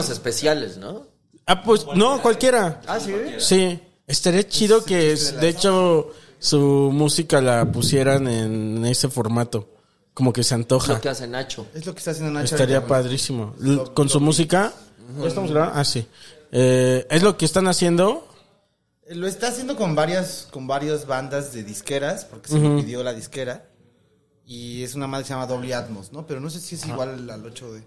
Especiales, ¿no? Ah, pues no, cualquiera. Ah, sí. Sí, estaría chido que, es- de hecho, su música la pusieran en ese formato. Como que se antoja. Lo que hace Nacho. Es lo que está haciendo Nacho. Estaría ahorita, padrísimo. L- Con su música. ¿Ya estamos grabando? Ah, sí. Eh, es lo que están haciendo. Lo está haciendo con varias, con varias bandas de disqueras, porque se lo pidió la disquera. Y es una madre que se llama Doble Atmos, ¿no? Pero no sé si es igual al 8 de.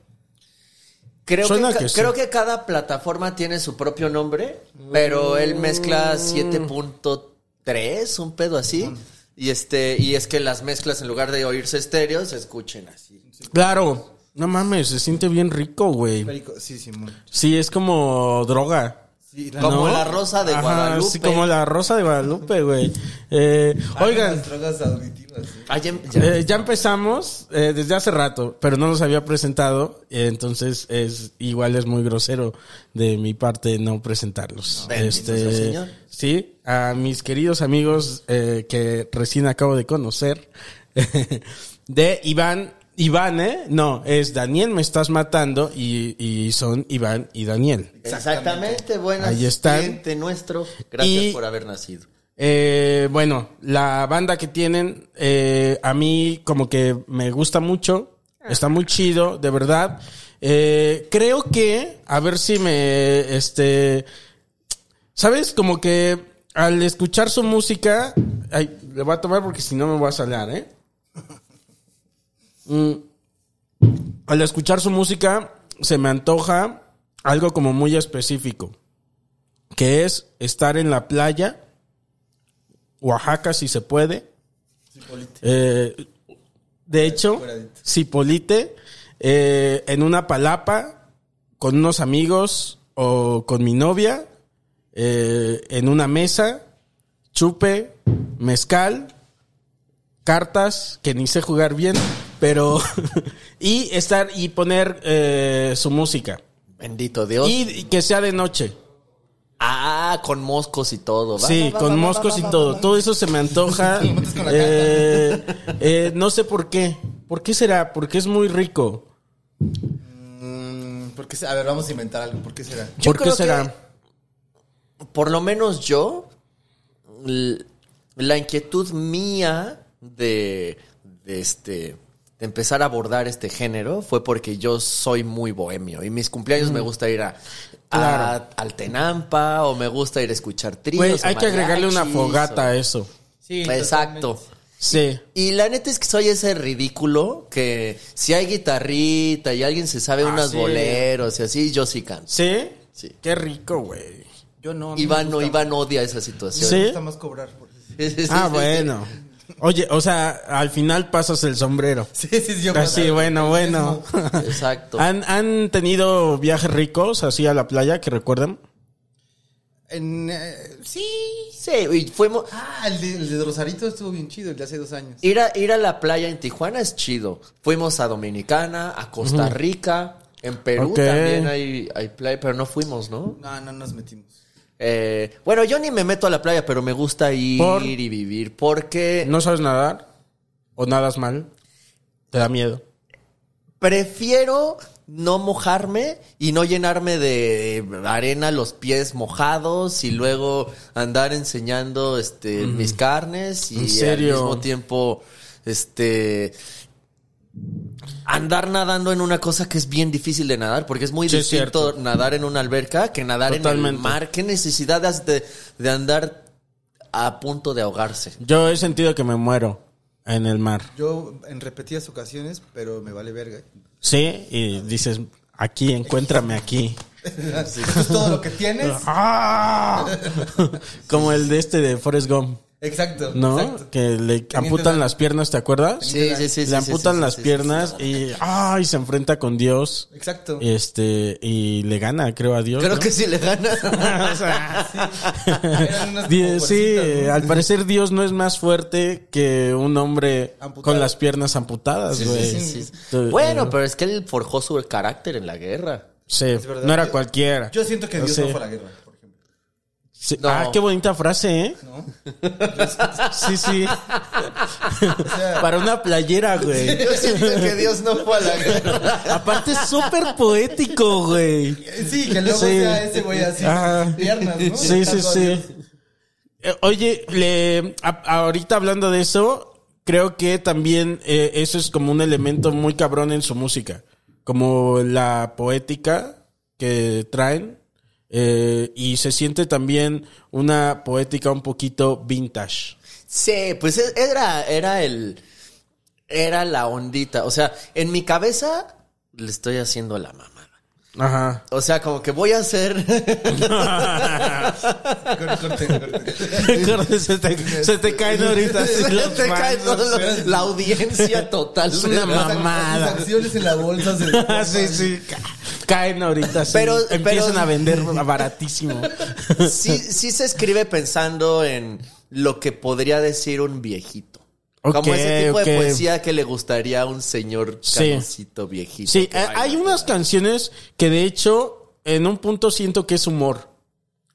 Creo, Suena que, sí. creo que cada plataforma tiene su propio nombre, pero él mezcla 7.3, un pedo así. Y este, y es que las mezclas en lugar de oírse estéreo se escuchen así. Claro. No mames, se siente bien rico, güey. Perico- Sí, Simón. Sí, es como droga. Sí, la- Como ¿no? la rosa de Ajá, Guadalupe. Sí, como la rosa de Guadalupe, güey. Eh, oigan, Las drogas auditivas. Ah, ya- ya- Eh, ya empezamos eh, desde hace rato, pero no nos había presentado, eh, entonces es igual es muy grosero de mi parte no presentarlos. Este, sea el Señor. sí, a mis queridos amigos eh, que recién acabo de conocer, de Iván, Iván, ¿eh? No, es Daniel, me estás matando y, y son Iván y Daniel. Exactamente, buenas. Ahí están. cliente nuestro. Gracias Y- por haber nacido. Eh, bueno, la banda que tienen, eh, a mí como que me gusta mucho. Está muy chido, de verdad. Eh, creo que, a ver si me, este, ¿sabes? Como que al escuchar su música, ay, le voy a tomar porque si no me voy a salar, ¿eh? Mm. al escuchar su música, se me antoja algo como muy específico, que es estar en la playa, Oaxaca si se puede. Eh, de hecho, Cipolite, eh, en una palapa, con unos amigos o con mi novia, eh, en una mesa, chupe, mezcal, cartas, que ni sé jugar bien, pero... y estar y poner eh, su música. Bendito Dios. Y, y que sea de noche. Ah, con moscos y todo. Va, Sí, va, va, con va, moscos va, y va, todo. va. Todo eso se me antoja. Eh, eh, no sé por qué. ¿Por qué será? Porque es muy rico. Mm, ¿por qué se- a ver, vamos a inventar algo. ¿Por qué será? Yo ¿Por qué será? por lo menos yo, la inquietud mía de, de este de empezar a abordar este género fue porque yo soy muy bohemio y mis cumpleaños me gusta ir a, a-. Claro. al Tenampa o me gusta ir a escuchar tríos. Hay que agregarle una fogata o- a eso. Sí, Exacto. Sí. Y la neta es que soy ese ridículo que si hay guitarrita y alguien se sabe Ah, unos sí. boleros y así, yo sí canto. ¿Sí? Sí. Qué rico, güey. Yo no. a Iván, no, Iván odia esa situación. Sí. Me gusta más cobrar. por eso. Sí, sí, sí, Ah, sí, bueno. Oye, o sea, al final pasas el sombrero. Sí, sí, sí. yo Así, bueno, bueno. Exacto. ¿Han, ¿Han tenido viajes ricos así a la playa que recuerden? En, eh, sí. Sí, y fuimos. Ah, el de, el de Rosarito estuvo bien chido, el de hace dos años. Ir a, ir a la playa en Tijuana es chido. Fuimos a Dominicana, a Costa Rica, en Perú también hay, hay playa, pero no fuimos, ¿no? No, no nos metimos. Eh, bueno, yo ni me meto a la playa, pero me gusta ir ¿Por? y vivir porque ¿No sabes nadar? ¿O nadas mal? ¿Te da miedo? Prefiero no mojarme y no llenarme de arena los pies mojados y luego andar enseñando este mis carnes y ¿En serio? al mismo tiempo este andar nadando en una cosa que es bien difícil de nadar porque es muy Sí, distinto cierto. nadar en una alberca que nadar en el mar. ¿Qué necesidad has de, de andar a punto de ahogarse? Yo he sentido que me muero en el mar. Yo en repetidas ocasiones, pero me vale verga. Sí, y dices, aquí, encuéntrame aquí. Es todo lo que tienes. ¡Ah! Como el de este de Forrest Gump, Exacto. ¿no? exacto. Que le amputan las piernas, ¿te acuerdas? Sí, sí, sí. sí, le sí, amputan sí, las sí, sí, piernas y, ¡ay! se enfrenta con Dios. Exacto. Este, y le gana, creo, a Dios. Creo ¿no? que sí le gana. O sea, Eran unas Di- como sí, al parecer Dios no es más fuerte que un hombre Amputado. con las piernas amputadas, güey. Sí, sí, sí. Tú- Bueno, pero es que él forjó su carácter en la guerra. sí, verdad. no era cualquiera. Yo siento que No Dios sé. no fue a la guerra. Sí. No. Ah, qué bonita frase, ¿eh? ¿No? Sí, sí. sea- Para una playera, güey. Yo siento que Dios no fue a la guerra. Aparte es súper poético, güey. Sí, que luego Sí. sea ese güey así. Ah. Piernas, ¿no? Sí, sí, sí. Eh, Oye, le, a- ahorita hablando de eso, creo que también eh, eso es como un elemento muy cabrón en su música. Como la poética que traen. Eh, y se siente también una poética un poquito vintage. Sí, pues e- era, era el. Era la ondita. O sea, en mi cabeza le estoy haciendo la mamada. Ajá. O sea, como que voy a hacer. Corte, corte, corte. Se, te, se te caen ahorita los Te cae fans. todo lo- la audiencia total. Es una mamada. Las acciones en la bolsa se... sí, sí. ca- Caen ahorita. sí. Pero- Empiezan pero- a vender baratísimo. Sí, sí se escribe pensando en lo que podría decir un viejito. Como Ok, ese tipo de poesía que le gustaría a un señor Sí. canosito viejito. Sí, hay unas canciones que de hecho en un punto siento que es humor. De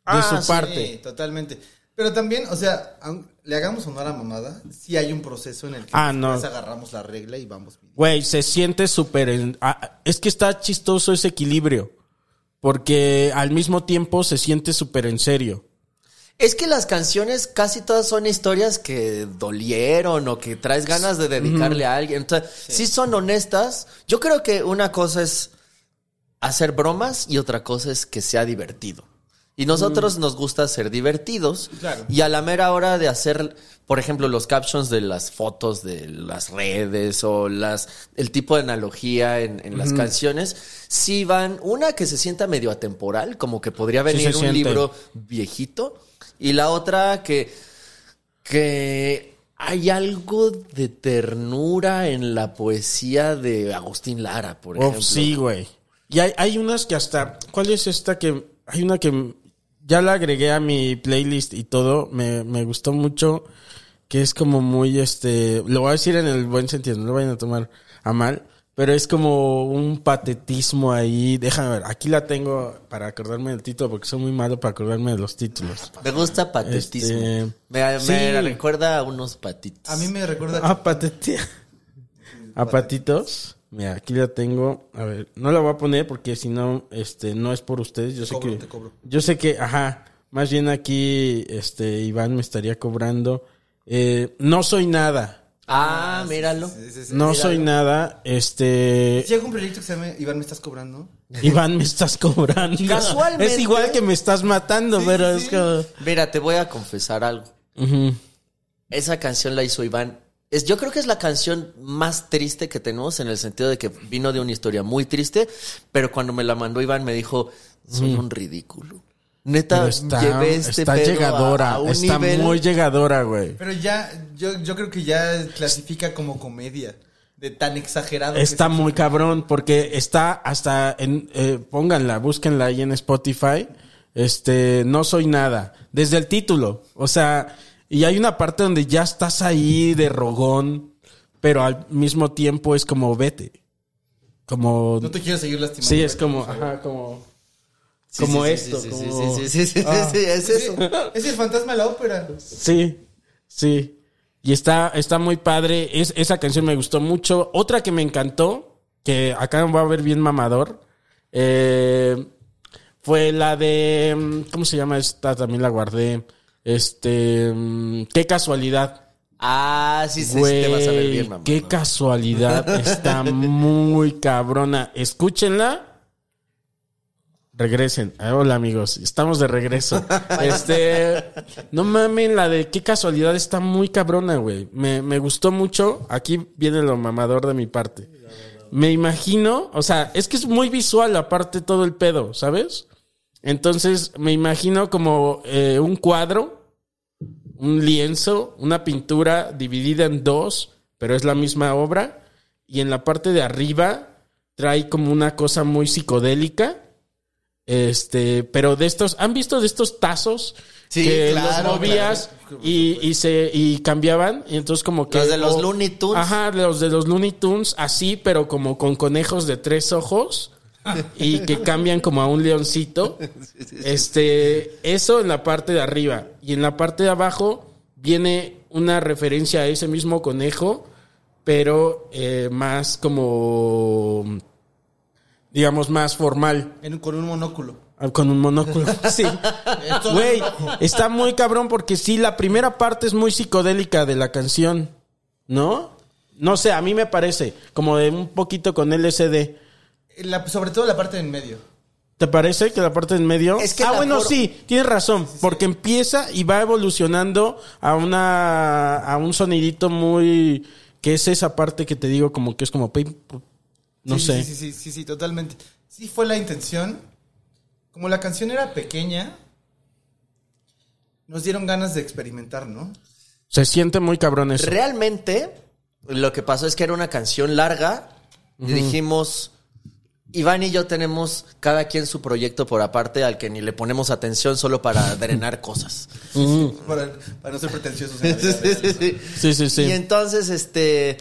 Ah, su sí, parte. totalmente. Pero también, o sea, le hagamos honor a mamada, sí hay un proceso en el que Ah, no. después agarramos la regla y vamos bien. Güey, se siente súper... en- es que está chistoso ese equilibrio. Porque al mismo tiempo se siente súper en serio. Es que las canciones casi todas son historias que dolieron o que traes ganas de dedicarle a alguien. Entonces, sí. son honestas. Yo creo que una cosa es hacer bromas y otra cosa es que sea divertido. Y nosotros nos gusta ser divertidos. Claro. Y a la mera hora de hacer, por ejemplo, los captions de las fotos de las redes o las el tipo de analogía en, en las canciones, sí van, una que se sienta medio atemporal, como que podría venir un siente. libro viejito. Y la otra que, que hay algo de ternura en la poesía de Agustín Lara, por ejemplo. sí, güey. Y hay, hay unas que hasta... ¿Cuál es esta que...? Hay una que ya la agregué a mi playlist y todo. Me, me gustó mucho. Que es como muy, este... Lo voy a decir en el buen sentido. No lo vayan a tomar a mal. Pero es como un patetismo ahí. Déjame ver. Aquí la tengo para acordarme del título. Porque soy muy malo para acordarme de los títulos. Me gusta patetismo. Este, me, me sí. recuerda a unos patitos. A mí me recuerda... Ah, pateti- A patitos. Mira, aquí la tengo. A ver, no la voy a poner porque si no, este, no es por ustedes. Yo sé cobro, que, te cobro. yo sé que, ajá. Más bien aquí, este, Iván me estaría cobrando. Eh, no soy nada. Ah, míralo. Sí, sí, sí. No soy nada. Este, hago un proyecto que se llama Iván, ¿me estás cobrando? Iván me estás cobrando. Casualmente. Es igual que me estás matando, Sí, pero sí. es como. Mira, te voy a confesar algo. Esa canción la hizo Iván. Es, yo creo que es la canción más triste que tenemos en el sentido de que vino de una historia muy triste, pero cuando me la mandó Iván me dijo, soy un ridículo. Neta, está, llevé este está pedo llegadora. a un está nivel- muy llegadora, güey. Pero ya, yo, yo creo que ya clasifica como comedia. De tan exagerado. Está es. muy cabrón porque está hasta en eh, pónganla, búsquenla ahí en Spotify. Este, no soy nada, desde el título, o sea, y hay una parte donde ya estás ahí de rogón, pero al mismo tiempo es como vete. Como No te quiero seguir lastimando. Sí, es como ajá, como como esto, sí, como- sí, sí, sí, sí, sí, Ah. sí, es Sí, eso. es el fantasma de la ópera. Sí, sí. Y está, está muy padre. Es, esa canción me gustó mucho. Otra que me encantó, que acá va a ver bien mamador, eh, fue la de. mm, ¿Cómo se llama esta? También la guardé. Este. mm, Qué casualidad. Ah, sí, sí, sí, te vas a ver bien, mamá. qué casualidad. Está muy cabrona. Escúchenla. Regresen. Ah, Hola amigos, estamos de regreso. Este, no mamen, la de qué casualidad está muy cabrona, güey. Me, me gustó mucho. Aquí viene lo mamador de mi parte. Me imagino, o sea, es que es muy visual aparte todo el pedo, ¿sabes? Entonces me imagino como eh, un cuadro un lienzo, una pintura dividida en dos, pero es la misma obra. Y en la parte de arriba trae como una cosa muy psicodélica. Este, pero de estos, ¿han visto de estos tazos? Sí, que claro, los movías y, y se y cambiaban. Y entonces como que. Los de los o- Looney Tunes. Ajá, los de los Looney Tunes, así, pero como con conejos de tres ojos. Y que cambian como a un leoncito. Este, eso en la parte de arriba. Y en la parte de abajo viene una referencia a ese mismo conejo, pero eh, más como, digamos, más formal. En- con un monóculo. Ah, Con un monóculo. Sí. Güey, está muy cabrón porque sí, la primera parte es muy psicodélica de la canción. ¿No? No sé, a mí me parece. Como de un poquito con LSD. La- sobre todo la parte en medio. ¿Te parece que la parte en medio? Es que ah, bueno, sí, tienes razón. Porque empieza y va evolucionando a una. a un sonidito muy. que es esa parte que te digo, como que es como. pim, No Sí, sé. Sí, sí, sí, sí, sí, totalmente. Sí fue la intención. Como la canción era pequeña, nos dieron ganas de experimentar, ¿no? Se siente muy cabrón eso. Realmente, lo que pasó es que era una canción larga y dijimos, Iván y yo tenemos cada quien su proyecto por aparte al que ni le ponemos atención solo para drenar cosas. Para, para no ser pretenciosos. en la vida Sí, real. sí, sí. Sí, sí, sí. Y entonces, este,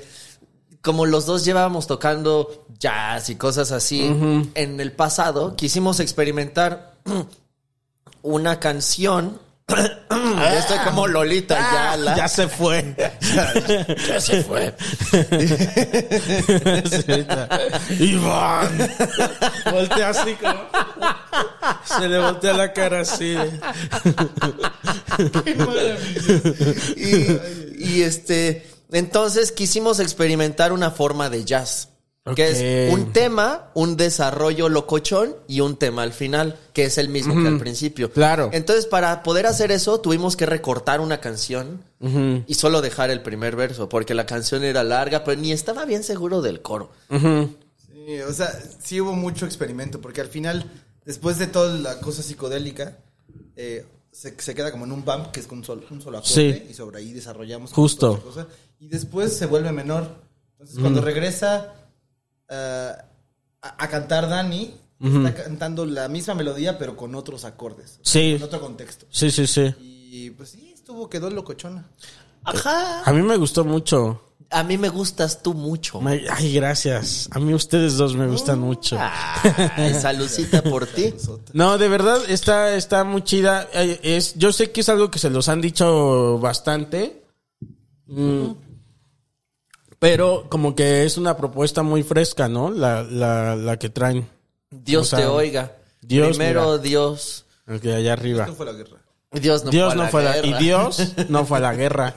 como los dos llevábamos tocando jazz y cosas así, en el pasado quisimos experimentar una canción. Ya estoy como Lolita. Ah, Ya se fue. ya se fue. Iván. Voltea así como. Se le voltea la cara así. y, y, este, entonces quisimos experimentar una forma de jazz. Que es un tema, un desarrollo locochón y un tema al final, que es el mismo que al principio. Claro. Entonces, para poder hacer eso, tuvimos que recortar una canción y solo dejar el primer verso, porque la canción era larga, pero ni estaba bien seguro del coro. Sí, o sea, sí hubo mucho experimento, porque al final, después de toda la cosa psicodélica, eh, se, se queda como en un bump, que es con un solo, un solo acorde, Sí. y sobre ahí desarrollamos Justo. cosa, y después se vuelve menor. Entonces, cuando regresa eh, a, a cantar Dani, está cantando la misma melodía, pero con otros acordes. Sí. Con otro contexto. Sí, sí, sí. Y pues sí, estuvo, quedó locochona. Ajá. A mí me gustó mucho. A mí me gustas tú mucho. Ay, gracias. A mí ustedes dos me gustan mucho. Ay, salucita por ti. No, de verdad está, está muy chida. Es, yo sé que es algo que se los han dicho bastante. Mm. Pero como que es una propuesta muy fresca, ¿no? La, la, la que traen. Dios O sea, te oiga. Dios, Primero mira. Dios. El que allá arriba. Esto fue la guerra. Dios no Dios fue a no la fue a la, y guerra. Dios no fue a la guerra.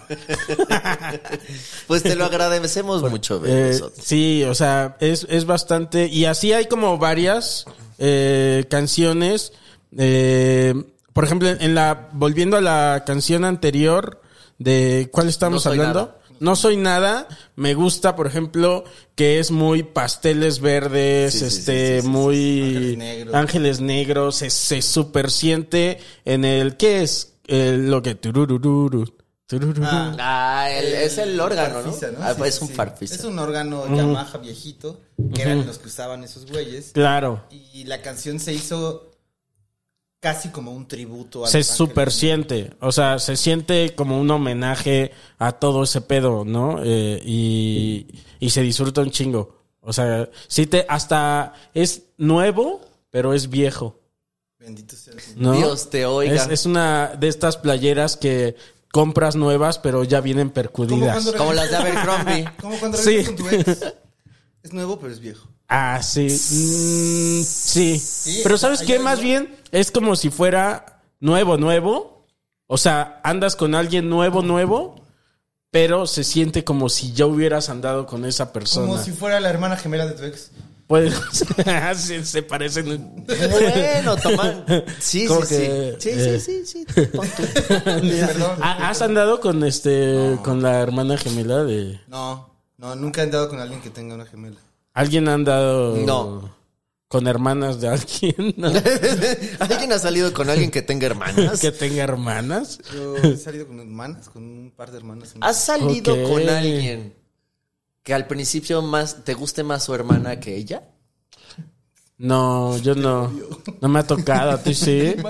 Pues te lo agradecemos mucho, Eh, sí, o sea, es, es bastante. Y así hay como varias eh, canciones. eh, por ejemplo, en la. Volviendo a la canción anterior de. ¿Cuál estamos No hablando? nada. No soy nada. Me gusta, por ejemplo, que es muy pasteles verdes, Sí, este, sí, sí, sí, muy Ángeles negros. ángeles negros. Se, se super siente en el. ¿Qué es? El- lo que. turururu. Ah, el- es el órgano, ¿no? Farfisa, Ah, Sí, es sí, un sí. farfisa. Es un órgano Yamaha viejito, que eran los que usaban esos güeyes. Claro. Y la canción se hizo casi como un tributo a se super siente, o sea, se siente como un homenaje a todo ese pedo, ¿no? Eh, y, y se disfruta un chingo. O sea, sí te, hasta es nuevo, pero es viejo, Bendito sea. ¿no? Dios te oiga. Es, es una de estas playeras que compras nuevas, pero ya vienen percudidas. cuando- Como las de Abercrombie. Como cuando Sí. con tu ex. Es nuevo, pero es viejo. Ah, sí. Mm, sí. Pero ¿sabes qué? Más bien es como si fuera nuevo, nuevo. O sea, andas con alguien nuevo, nuevo, pero se siente como si ya hubieras andado con esa persona. Como si fuera la hermana gemela de tu ex. Sí, se parecen. Bueno, toma. Sí, sí, que, sí. Sí, eh. sí, sí. Perdón. Ah, ¿Has andado con este con la hermana gemela de No, no, nunca he andado con alguien que tenga una gemela. Alguien ha andado No. con hermanas de alguien ¿no? ¿Alguien ha salido con alguien que tenga hermanas? que tenga hermanas? Yo he salido con hermanas, con un par de hermanas. ¿Has salido con alguien que al principio más te guste más su hermana que ella? No, yo no. No me ha tocado, a ti sí.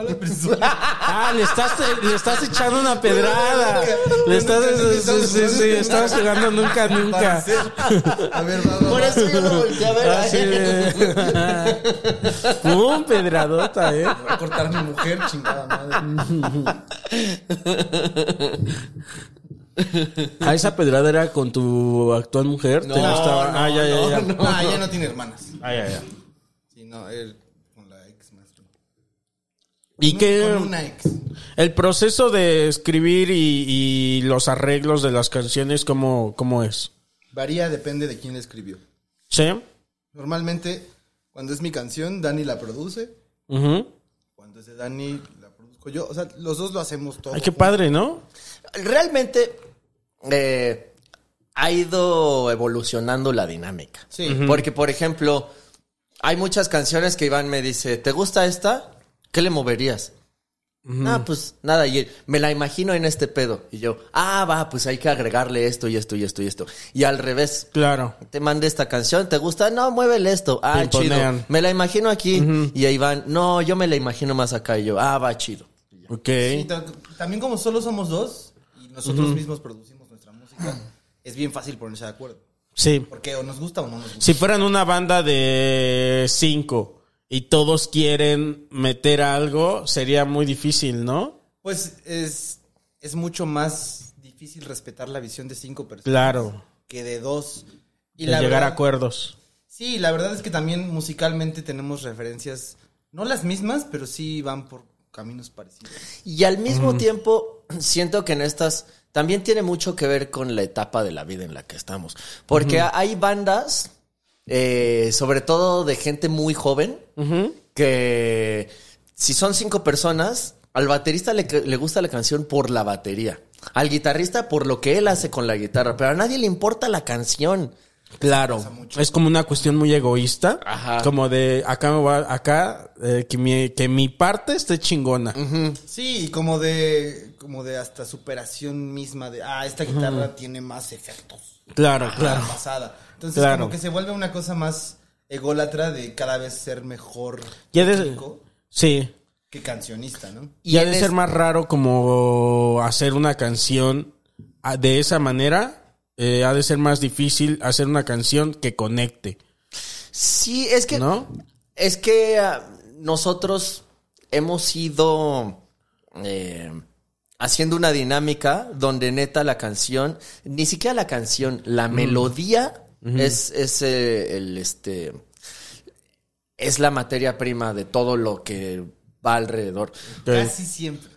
Ah, le estás, le estás echando una pedrada. Le estás, sí, sí, sí, estás jugando nunca, nunca. A ver, Por va. eso yo lo volteé a ver. a Así él. de- Pum, pedradota, eh. Voy a cortar a mi mujer, chingada madre. Ah, esa pedrada era con tu actual mujer. ¿Te No, gustaba? no, ah, ya, ya, ya. No, ella no tiene hermanas. Ah, ya, ya. No, él con la ex más. ¿Y Con- qué? Con una ex. El proceso de escribir y, y los arreglos de las canciones, ¿cómo, cómo es? Varía, depende de quién la escribió. ¿Sí? Normalmente, cuando es mi canción, Dani la produce. Ujú. Cuando es de Dani, la produzco yo. O sea, los dos lo hacemos todo. Ay, qué padre, ¿no? Realmente eh, ha ido evolucionando la dinámica. Sí. Porque, por ejemplo, hay muchas canciones que Iván me dice, ¿te gusta esta? ¿Qué le moverías? Ah, pues nada, y él, me la imagino en este pedo. Y yo, ah, va, pues hay que agregarle esto y esto y esto y esto. Y al revés, Claro. te mandé esta canción, ¿te gusta? No, muévele esto. Ah, Pimponean. chido. Me la imagino aquí. Y a Iván, no, yo me la imagino más acá. Y yo, ah, va, chido. Ok. También como solo somos dos y nosotros mismos producimos nuestra música, es bien fácil ponerse de acuerdo. Sí. Porque o nos gusta o no nos gusta. Si fueran una banda de cinco y todos quieren meter algo, sería muy difícil, ¿no? Pues es, es mucho más difícil respetar la visión de cinco personas Claro. que de dos. Y De llegar verdad- a acuerdos. Sí, la verdad es que también musicalmente tenemos referencias, no las mismas, pero sí van por caminos parecidos. Y al mismo tiempo, siento que en estas también tiene mucho que ver con la etapa de la vida en la que estamos. Porque hay bandas, eh, sobre todo de gente muy joven, que si son cinco personas, al baterista le, le gusta la canción por la batería. Al guitarrista por lo que él hace con la guitarra, pero a nadie le importa la canción. Claro. Es como una cuestión muy egoísta. Ajá. Como de acá me va, acá, eh, que, mi, que mi parte esté chingona. Sí, como de, como de hasta superación misma de, ah, esta guitarra tiene más efectos. Claro, que claro. La pasada. Entonces Claro. como que se vuelve una cosa más ególatra de cada vez ser mejor Ya de- Sí. que cancionista, ¿no? Y ha en de ser más raro como hacer una canción ah, de esa manera. Eh, ha de ser más difícil hacer una canción que conecte. Sí, es que. ¿No? Es que ah, nosotros hemos ido eh, haciendo una dinámica donde neta la canción, ni siquiera la canción, la melodía es, es eh, el este. Es la materia prima de todo lo que va alrededor. Casi siempre.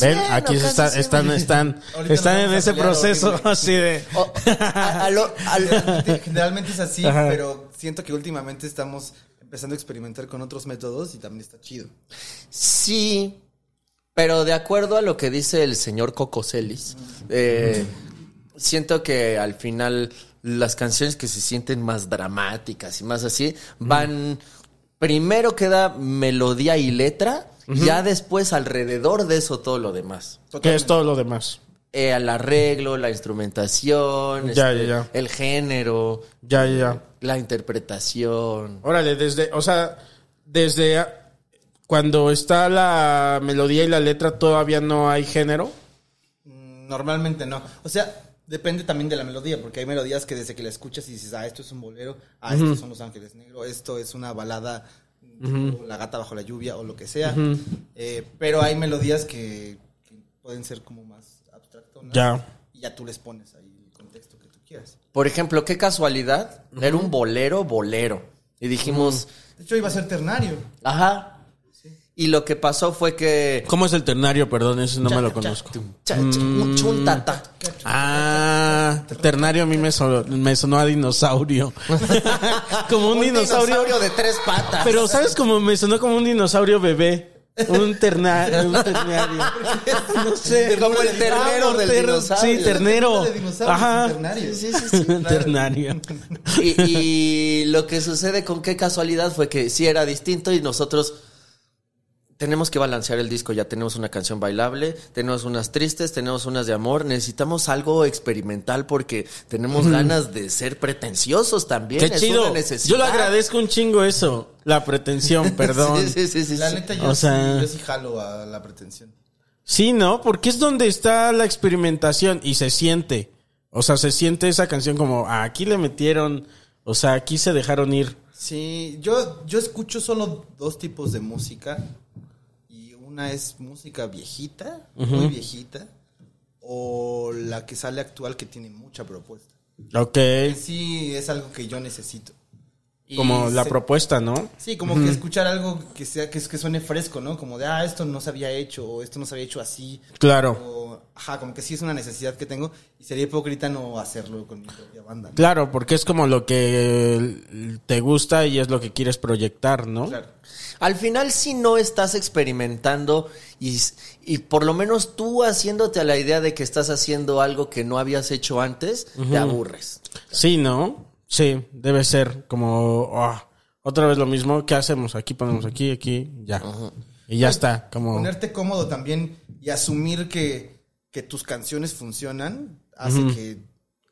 Ven, aquí se está- están, están, Ahorita están nos en ese proceso horrible. así de. O- a- a lo- a lo- Generalmente, generalmente es así, Ajá. pero siento que últimamente estamos empezando a experimentar con otros métodos y también está chido. Sí, pero de acuerdo a lo que dice el señor Cocoselis, eh, siento que al final las canciones que se sienten más dramáticas y más así van. Primero queda melodía y letra, ya después alrededor de eso todo lo demás. ¿Qué es todo lo demás? Eh, el arreglo, la instrumentación, Ya, este, ya, ya. el género, Ya, ya, ya. la interpretación. Órale, desde, o sea, desde cuando está la melodía y la letra todavía no hay género. Mm, Normalmente no. O sea, depende también de la melodía, porque hay melodías que desde que la escuchas y dices, ah, esto es un bolero, ah, estos son Los Ángeles Negros, esto es una balada, La gata bajo la lluvia o lo que sea. Eh, pero hay melodías que, que pueden ser como más abstractonas. Ya. Y ya tú les pones ahí el contexto que tú quieras. Por ejemplo, qué casualidad. Era un bolero, bolero. Y dijimos, De hecho, iba a ser ternario. ajá. Y lo que pasó fue que. ¿Cómo es el ternario? Perdón, ese no me lo conozco. Un chuntata. Ah, ternario a mí me, sonó- me sonó a dinosaurio. como un, Un dinosaurio. dinosaurio de tres patas. Pero, ¿sabes cómo me sonó como un dinosaurio bebé? Un, terna- un ternario. No sé. Como el ternero Ah, del ter- dinosaurio. Sí, ternero. De Ajá. ternario. Sí, sí, sí. Ternario. Y, y lo que sucede con qué casualidad fue que sí era distinto y nosotros tenemos que balancear el disco. Ya tenemos una canción bailable, tenemos unas tristes, tenemos unas de amor. Necesitamos algo experimental porque tenemos ganas de ser pretenciosos también. Qué Es chido. una necesidad. Yo le agradezco un chingo eso. La pretensión, perdón. Sí, sí, sí, sí, La sí. neta, yo, O sea- sí, yo sí jalo a la pretensión. Sí, ¿no? Porque es donde está la experimentación y se siente. O sea, se siente esa canción como, ah, aquí le metieron, o sea, aquí se dejaron ir. Sí, yo, yo escucho solo dos tipos de música. Una es música viejita, muy viejita. O la que sale actual que tiene mucha propuesta. Ok. Que sí es algo que yo necesito. Y Como la se- propuesta, ¿no? Sí, como que escuchar algo que sea que, que suene fresco, ¿no? Como de, ah, esto no se había hecho, o esto no se había hecho así. Claro. O, ajá, como que sí es una necesidad que tengo. Y sería hipócrita no hacerlo con mi propia banda. ¿no? Claro, porque es como lo que te gusta y es lo que quieres proyectar, ¿no? Claro. Al final, si no estás experimentando y, y por lo menos tú haciéndote a la idea de que estás haciendo algo que no habías hecho antes, te aburres. Sí, ¿no? Sí, debe ser como, ah, otra vez lo mismo, ¿qué hacemos? Aquí ponemos aquí, aquí, ya. Y ya está, como... Ponerte cómodo también y asumir que, que tus canciones funcionan hace que,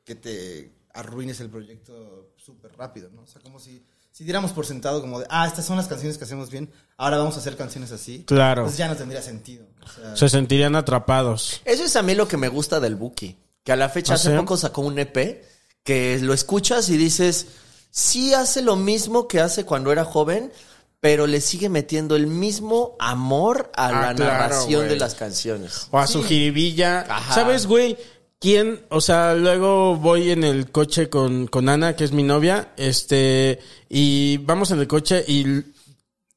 que te arruines el proyecto súper rápido, ¿no? O sea, como si, si diéramos por sentado como de, ah, estas son las canciones que hacemos bien, ahora vamos a hacer canciones así. Claro. Pues ya no tendría sentido. O sea, Se sentirían atrapados. Eso es a mí lo que me gusta del Buki. Que a la fecha ¿Ah, hace sí? poco sacó un EP que lo escuchas y dices, sí hace lo mismo que hace cuando era joven, pero le sigue metiendo el mismo amor a Ah, la claro, narración de las canciones. O a su jiribilla. Ajá. ¿Sabes, güey? ¿Quién? O sea, luego voy en el coche con, con Ana, que es mi novia, este, y vamos en el coche y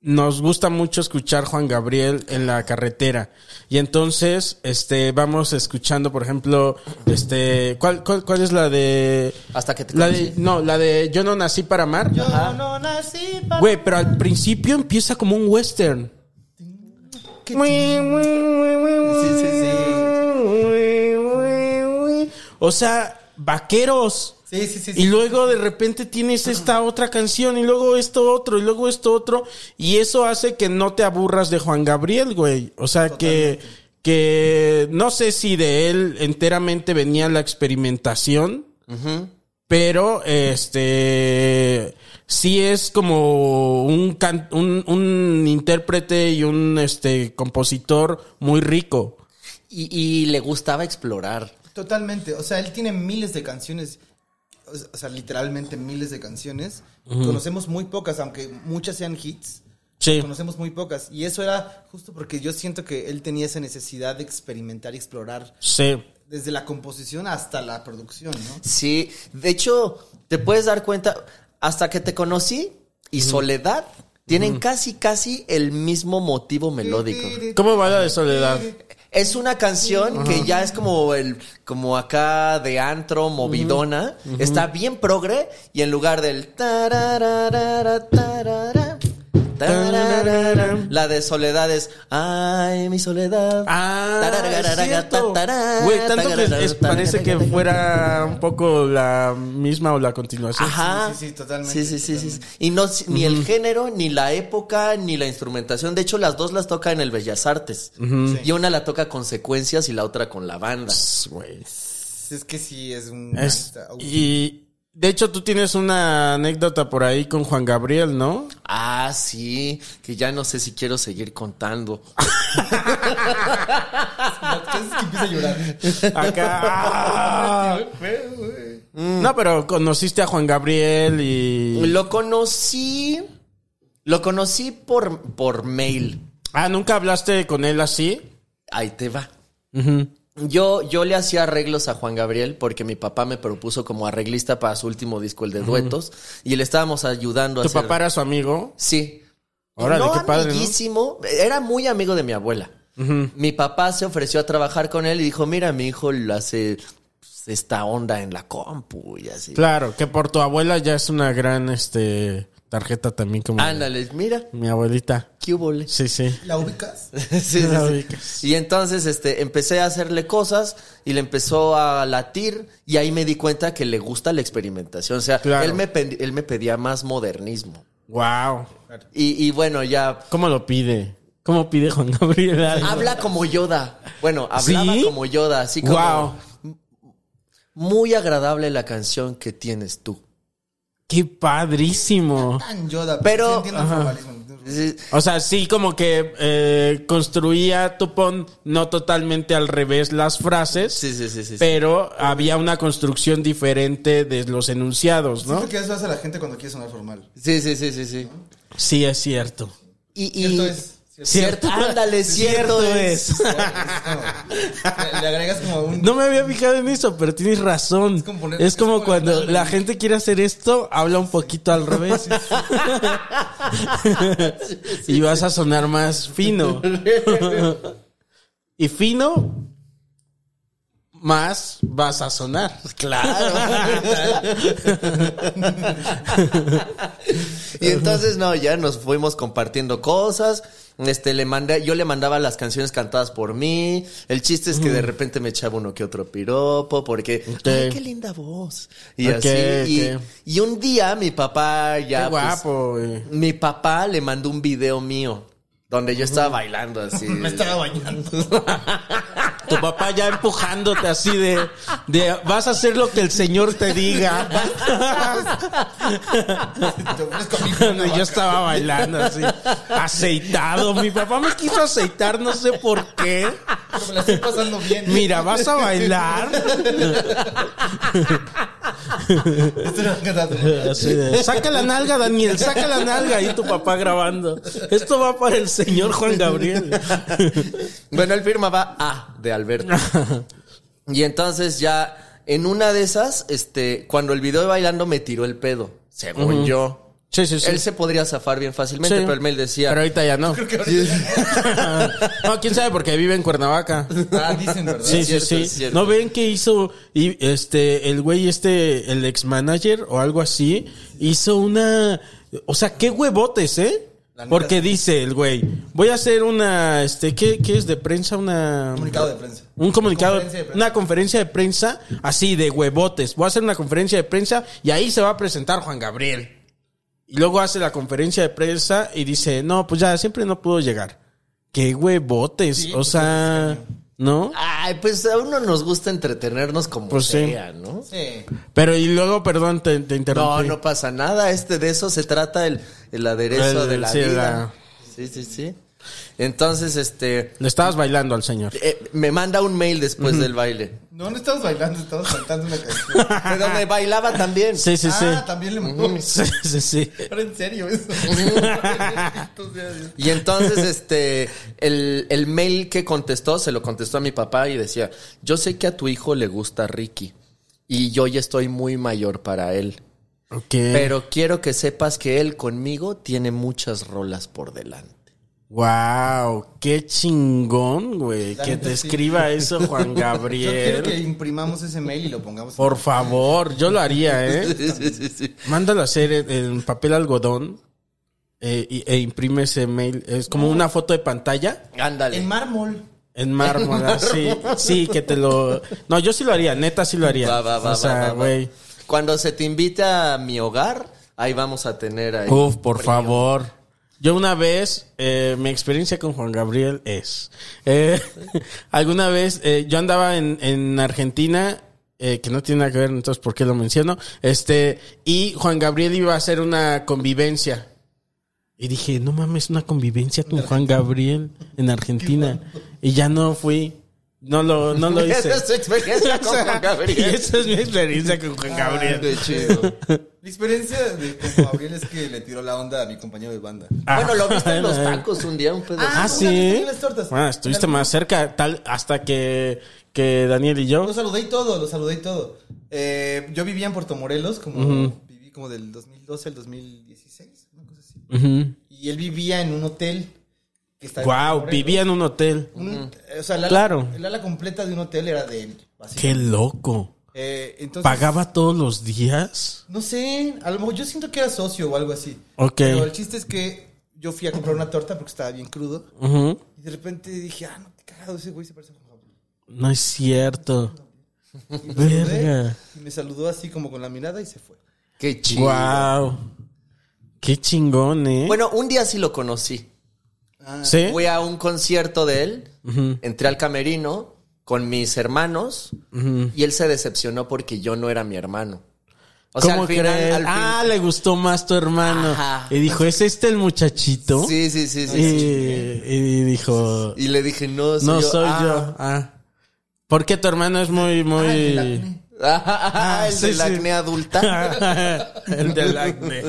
nos gusta mucho escuchar Juan Gabriel en la carretera. Y entonces, este, vamos escuchando, por ejemplo, este, ¿cuál, cuál, cuál es la de... Hasta que te La de, no, la de Yo no nací para amar. yo no nací para... Güey, pero al principio empieza como un western. Sí, sí, O sea, vaqueros. Sí, sí, sí. sí. Y luego de repente tienes esta otra canción y luego esto otro y luego esto otro y eso hace que no te aburras de Juan Gabriel, güey. O sea, que que no sé si de él enteramente venía la experimentación, pero este sí es como un, can- un un intérprete y un este compositor muy rico. Y, y le gustaba explorar. Totalmente. O sea, él tiene miles de canciones. O sea, literalmente miles de canciones. Conocemos muy pocas, aunque muchas sean hits. Sí. Conocemos muy pocas. Y eso era justo porque yo siento que él tenía esa necesidad de experimentar y explorar. Sí. Desde la composición hasta la producción, ¿no? Sí, de hecho, te puedes dar cuenta, hasta que te conocí y Soledad tienen casi, casi el mismo motivo melódico. ¿Cómo va la de Soledad? Es una canción que ya es como el, como acá de antro, movidona. Está bien progre y en lugar del tararara, tarara, tarara, la de soledad es ay mi soledad. Ah, Güey, tanto que es- parece que fuera un poco la misma o la continuación. Ajá. Sí, sí, sí, totalmente, Sí, sí, sí. Y no, ni el género, ni la época, ni la instrumentación. De hecho, las dos las toca en el Bellas Artes. Y una la toca con secuencias y la otra con la banda. Güey. Es que sí, es un... Es- y de hecho tú tienes una anécdota por ahí con Juan Gabriel, ¿no? Ah, sí, que ya no sé si quiero seguir contando. ¿Qué es que empieza a llorar? Acá. No, pero conociste a Juan Gabriel y... Lo conocí. Lo conocí por, por mail. Ah, ¿nunca hablaste con él así? Ahí te va. Yo, yo le hacía arreglos a Juan Gabriel porque mi papá me propuso como arreglista para su último disco, el de duetos, y le estábamos ayudando a ¿Tu hacer... papá era su amigo? Sí. Órale, no qué padre, era muy amigo de mi abuela. Mi papá se ofreció a trabajar con él y dijo, mira, mi hijo lo hace pues, esta onda en la compu y así. Claro, que por tu abuela ya es una gran este tarjeta también como Ándale, mira, mi abuelita. qué hubole. Sí, sí. ¿La ubicas? Sí, sí, La sí. ubicas. Y entonces este, empecé a hacerle cosas y le empezó a latir y ahí me di cuenta que le gusta la experimentación. O sea, Claro. él, me, pe- él me pedía más modernismo. Wow. Y, y bueno, ya ¿Cómo lo pide? ¿Cómo pide Juan Gabriel? algo? habla como Yoda. Bueno, hablaba ¿Sí? como Yoda, así como... Wow. Muy agradable la canción que tienes tú. Qué padrísimo. Tan Yoda, Pero- sí entiendo el formalismo. Sí, O sea, sí, como que eh, construía Tupón no totalmente al revés las frases, sí, sí, sí. sí, sí. pero había una construcción diferente de los enunciados, ¿no? Siento que eso hace la gente cuando quiere sonar formal. Sí, sí, sí, sí, sí. Sí, es cierto. Y, y- Cierto es. Cierto, ándale, cierto, es. Le, le agregas como un... No me había fijado en eso, pero tienes razón. Es como como, poner- es como cuando la gente quiere hacer esto, habla un poquito al revés. y vas a sonar más fino. y fino, más vas a sonar. Y entonces, no, ya nos fuimos compartiendo cosas. Este, le mandé, yo le mandaba las canciones cantadas por mí. El chiste es que de repente me echaba uno que otro piropo, porque, ay, qué linda voz. Y así. Y, un día mi papá ya. Qué pues, guapo, güey. mi papá le mandó un video mío. Donde yo estaba bailando así. Me estaba bañando. Tu papá ya empujándote así de, de vas a hacer lo que el Señor te diga. Yo estaba bailando así, aceitado. Mi papá me quiso aceitar, no sé por qué. Pero me la estoy pasando bien. Mira, vas a bailar. Así de, saca la nalga, Daniel, saca la nalga. Y tu papá grabando. Esto va para el señor Juan Gabriel. Bueno, él firmaba A de Alberto. y entonces ya en una de esas, este, cuando el video de bailando me tiró el pedo, según yo. Sí, sí, sí. Él se podría zafar bien fácilmente, Sí. pero él me decía. Pero ahorita ya no. no, quién sabe, porque vive en Cuernavaca. Ah, dicen, ¿verdad? Sí, sí, cierto, sí. ¿No ven que hizo y este el güey este el ex manager o algo así hizo una o sea, qué huevotes, ¿eh? Porque dice el güey, voy a hacer una este ¿qué, qué es de prensa? Una Comunicado de prensa. un comunicado, Conferencia de prensa. una conferencia de prensa así de huevotes. Voy a hacer una conferencia de prensa y ahí se va a presentar Juan Gabriel. Y luego hace la conferencia de prensa y dice, no, pues ya, siempre no pudo llegar. Qué huevotes, Sí, o pues, sea, ¿no? Ay, pues a uno nos gusta entretenernos como Pues sí. sea, ¿no? Sí. Pero y luego, perdón, te, te No, interrumpí. no pasa nada. Este de eso se trata el, el aderezo El- de la sí, vida. la- Sí, sí, sí. Entonces, este, Le estabas bailando al señor. eh, me manda un mail después del baile. No, no estamos bailando, estamos cantando una canción. Pero me bailaba también. Sí, sí, sí. Ah, también le mandó. Sí, sí, sí. Ahora en serio eso. Y entonces, este, el, el mail que contestó, se lo contestó a mi papá y decía, yo sé que a tu hijo le gusta Ricky y yo ya estoy muy mayor para él, Ok. pero quiero que sepas que él conmigo tiene muchas rolas por delante. Wow, qué chingón, güey. Que te sí. escriba eso, Juan Yo quiero Gabriel. que imprimamos ese mail y lo pongamos. en- Por favor, yo lo haría, ¿eh? Sí, sí, sí, sí. Mándalo a hacer en, en papel algodón eh, y- e imprime ese mail. Es como una foto de pantalla Ándale. En mármol. en mármol, así. Sí, que te lo... No, yo sí lo haría, neta sí lo haría. Va, va, va, o sea, güey. Cuando se te invite a mi hogar, ahí vamos a tener ahí. Uf, por favor. Yo una vez, eh, mi experiencia con Juan Gabriel es, eh, alguna vez eh, yo andaba en, en Argentina, eh, que no tiene nada que ver, entonces ¿por qué lo menciono? Este, y Juan Gabriel iba a hacer una convivencia. Y dije, no mames, una convivencia con Juan Gabriel en Argentina. Y ya no fui. No lo, no lo hice. Esa es tu experiencia con Juan Gabriel. esa es mi experiencia con Juan Gabriel. Qué chido. Mi experiencia de con Gabriel es que le tiró la onda a mi compañero de banda. Bueno, lo viste en los Ah, tacos un día, un pedazo. Ah, Ah, sí. ¿también las tortas? Ah, estuviste más cerca, tal, hasta que, que Daniel y yo. Lo saludé y todo, lo saludé y todo. Eh, yo vivía en Puerto Morelos, como viví como del 2012 al 2016, una cosa así. Y él vivía en un hotel que Wow, vivía en un hotel. Un- O sea, el ala, Claro. el ala completa de un hotel era de él. Qué loco. Eh, entonces, ¿Pagaba todos los días? No sé, a lo mejor yo siento que era socio o algo así. Ok. Pero el chiste es que yo fui a comprar una torta porque estaba bien crudo. Y de repente dije, ah, no, qué cagado, ese güey se parece a Juan Gabriel. No es cierto. Y lo saludé, Verga. y me saludó así como con la mirada y se fue. Qué chido. Wow. Qué chingón, ¿eh? Bueno, un día sí lo conocí. ¿Sí? Fui a un concierto de él, entré al camerino con mis hermanos y él se decepcionó porque yo no era mi hermano. O sea, ¿Cómo al final, crees? al fin- Ah, le gustó más tu hermano. Ajá. Y dijo, ¿es este el muchachito? Sí, sí, sí, sí. Y, sí. y dijo, Y le dije, no, soy no yo. soy Ah. yo. Ah. Porque tu hermano es muy, muy... Ah, el sí, del sí. acné adulta. el del acné.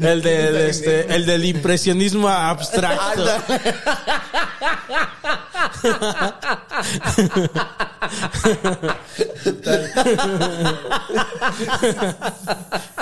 el del este, el del impresionismo abstracto.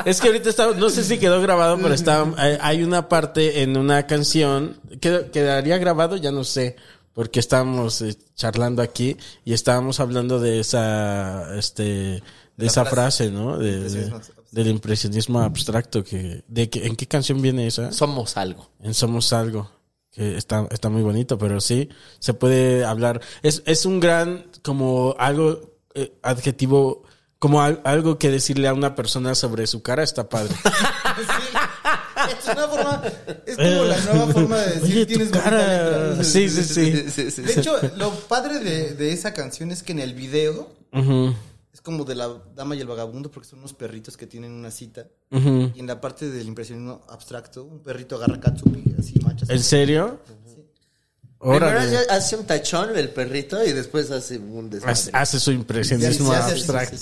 es que ahorita está, no sé si quedó grabado, pero está, hay- una parte en una canción, ¿qued- ¿quedaría grabado? Ya no sé, porque estábamos eh, charlando aquí y estábamos hablando de esa, este, de esa frase, ¿no? De- Impresionismo del impresionismo abstracto, que, de que, ¿en qué canción viene esa? Somos algo. En Somos Algo. Que está, está muy bonito, pero sí, se puede hablar. Es, es un gran, como algo, eh, adjetivo, como al- algo que decirle a una persona sobre su cara está padre. Es una forma, es como la nueva forma de decir Oye, tienes cara. letra". Sí, sí, sí. Sí, sí, De sí. hecho, lo padre de, de esa canción es que en el video es como de la dama y el vagabundo porque son unos perritos que tienen una cita. Y en la parte del impresionismo abstracto, un perrito agarra katsupi, así machas. ¿En serio? Primero Órale. hace un tachón el perrito y después hace un Hace, desmadre. hace su impresionismo Sí, sí, sí, abstracto.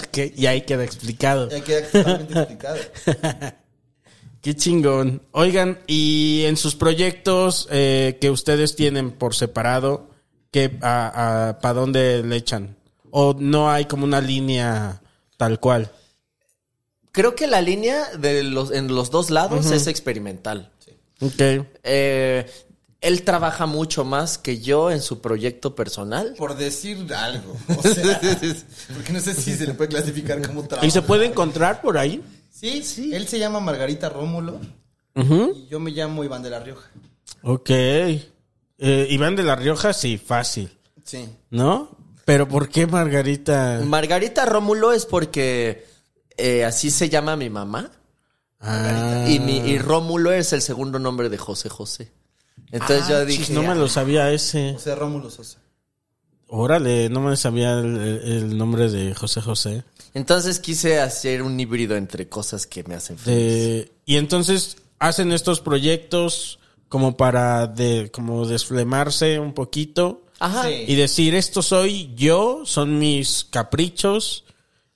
Sí, sí. Ok, y ahí queda explicado. Ya queda totalmente explicado. Qué chingón. Oigan, y en sus proyectos eh, que ustedes tienen por separado, ¿qué, a, a- ¿para dónde le echan? ¿O no hay como una línea tal cual? Creo que la línea de los, en los dos lados es experimental. Ok. Eh, él trabaja mucho más que yo en su proyecto personal. Por decir algo. O sea, porque no sé si se le puede clasificar como trabajo. ¿Y se puede encontrar por ahí? Sí, sí. Él se llama Margarita Rómulo y yo me llamo Iván de la Rioja. Ok. Eh, Iván de la Rioja, sí, fácil. Sí. ¿No? Pero ¿por qué Margarita? Margarita Rómulo es porque eh, así se llama mi mamá. Ah. Y, mi, y Rómulo es el segundo nombre de José José. Entonces Ah, yo chis, dije. no me lo sabía ese. José Rómulo Sosa. Órale, no me sabía el, el nombre de José José. Entonces quise hacer un híbrido entre cosas que me hacen feliz. De- y entonces hacen estos proyectos como para de, como desflemarse un poquito Ajá. Sí. y decir esto soy yo, son mis caprichos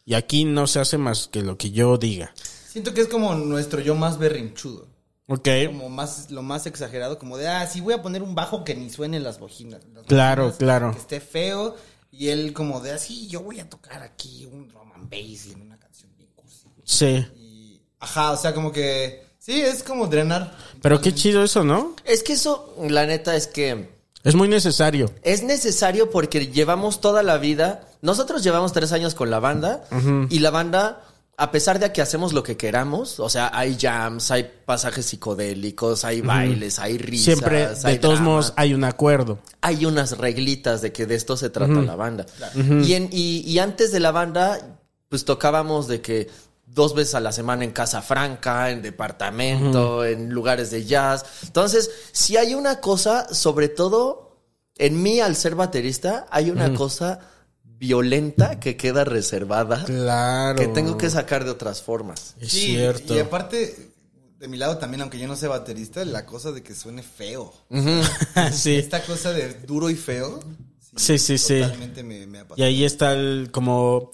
y aquí no se hace más que lo que yo diga. Siento que es como nuestro yo más berrinchudo. Ok, Como más, lo más exagerado, como de, ah, sí voy a poner un bajo que ni suene en las bojinas. Las Claro, bojinas, claro. Que esté feo. Y él como de, así, yo voy a tocar aquí un drum and bass en una canción bien cursi. sí. Y, ajá, o sea, como que, sí, es como drenar. Pero qué chido eso, ¿no? Es que eso, la neta, es que Es muy necesario. es necesario porque llevamos toda la vida. Nosotros llevamos tres años con la banda y la banda, a pesar de que hacemos lo que queramos, o sea, hay jams, hay pasajes psicodélicos, hay bailes, hay risas, Siempre, de hay todos modos, hay un acuerdo. hay unas reglitas de que de esto se trata la banda. y, en, y, y antes de la banda, pues tocábamos de que dos veces a la semana en Casa Franca, en departamento, en lugares de jazz. Entonces, si hay una cosa, sobre todo en mí al ser baterista, hay una cosa violenta que queda reservada. Claro. Que tengo que sacar de otras formas. Es Sí, cierto. Y aparte, de mi lado también, aunque yo no sea baterista, la cosa de que suene feo. sí. Esta cosa de duro y feo. Sí, sí, sí. Totalmente me, me Y ahí está el, como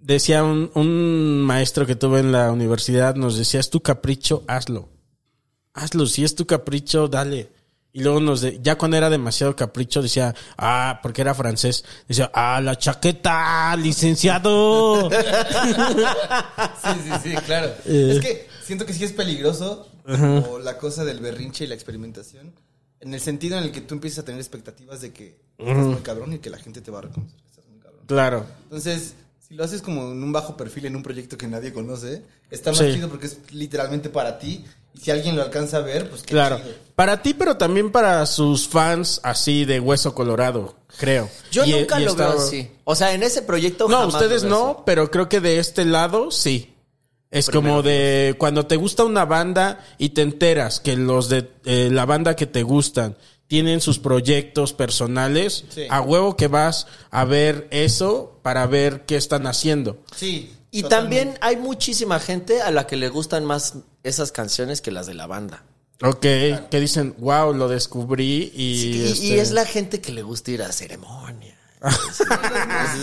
decía un, un maestro que tuve en la universidad, nos decía, es tu capricho, hazlo. Hazlo, si es tu capricho, dale. Y luego nos, de- ya cuando era demasiado capricho, decía, ah, porque era francés, decía, ah, la chaqueta, licenciado. Sí, sí, sí, claro. Eh. Es que siento que sí es peligroso como la cosa del berrinche y la experimentación. En el sentido en el que tú empiezas a tener expectativas de que estás muy cabrón y que la gente te va a reconocer que estás muy cabrón. claro. Entonces, si lo haces como en un bajo perfil en un proyecto que nadie conoce, está más Sí. chido porque es literalmente para ti. Si alguien lo alcanza a ver, pues qué Claro. chido. Para ti, pero también para sus fans así de hueso colorado, creo. Yo Y- nunca y lo estaba- veo así. O sea, en ese proyecto No, jamás ustedes lo veo no, así. pero creo que de este lado sí. Es como de cuando te gusta una banda y te enteras que los de eh, la banda que te gustan tienen sus proyectos personales, Sí. a huevo que vas a ver eso para ver qué están haciendo. Sí. Y totalmente. también hay muchísima gente a la que le gustan más esas canciones que las de la banda. Ok, que dicen, wow, lo descubrí y... Y, y este, es la gente que le gusta ir a ceremonia.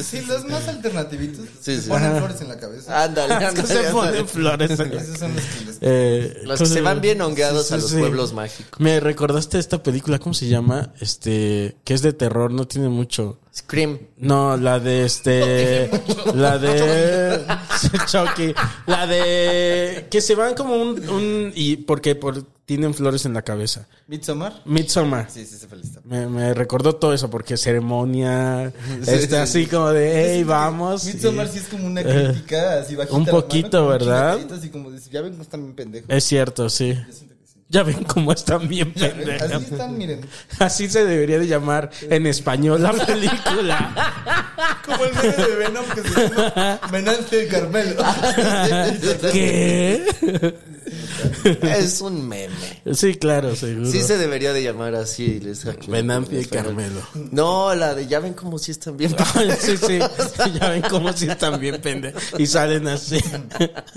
Sí, los más alternativitos Sí, se sí. ponen flores en la cabeza. Ándale, que se ándale. ponen flores. Esos son los que les... Eh, Los que se van bien hongueados Sí, a los sí. pueblos mágicos. Me recordaste esta película, ¿cómo se llama? Este, que es de terror, no tiene mucho. Scream. No, la de este, la de Chucky, la de que se van como un, un y porque por tienen flores en la cabeza. ¿Midsommar? Midsommar. Sí, sí, se felicita. Me, me recordó todo eso porque ceremonia, Sí, este sí, así sí. como de, hey, vamos. Midsommar Y- sí es como una crítica así bajita. un la mano, poquito, como un ¿verdad? Así como de, ya ven, no están bien pendejos. Es cierto, sí. Ya ven cómo están bien Así pendejos. están, miren. Así se debería de llamar en español la película. Como el meme de Venom que se llama Venance de Carmelo. ¿Qué? Es un meme. Sí, claro, seguro. Sí se debería de llamar así. les- y Carmelo. No, la de ya ven como si están bien. sí, sí. Ya ven cómo si están bien pendejos. Y salen así.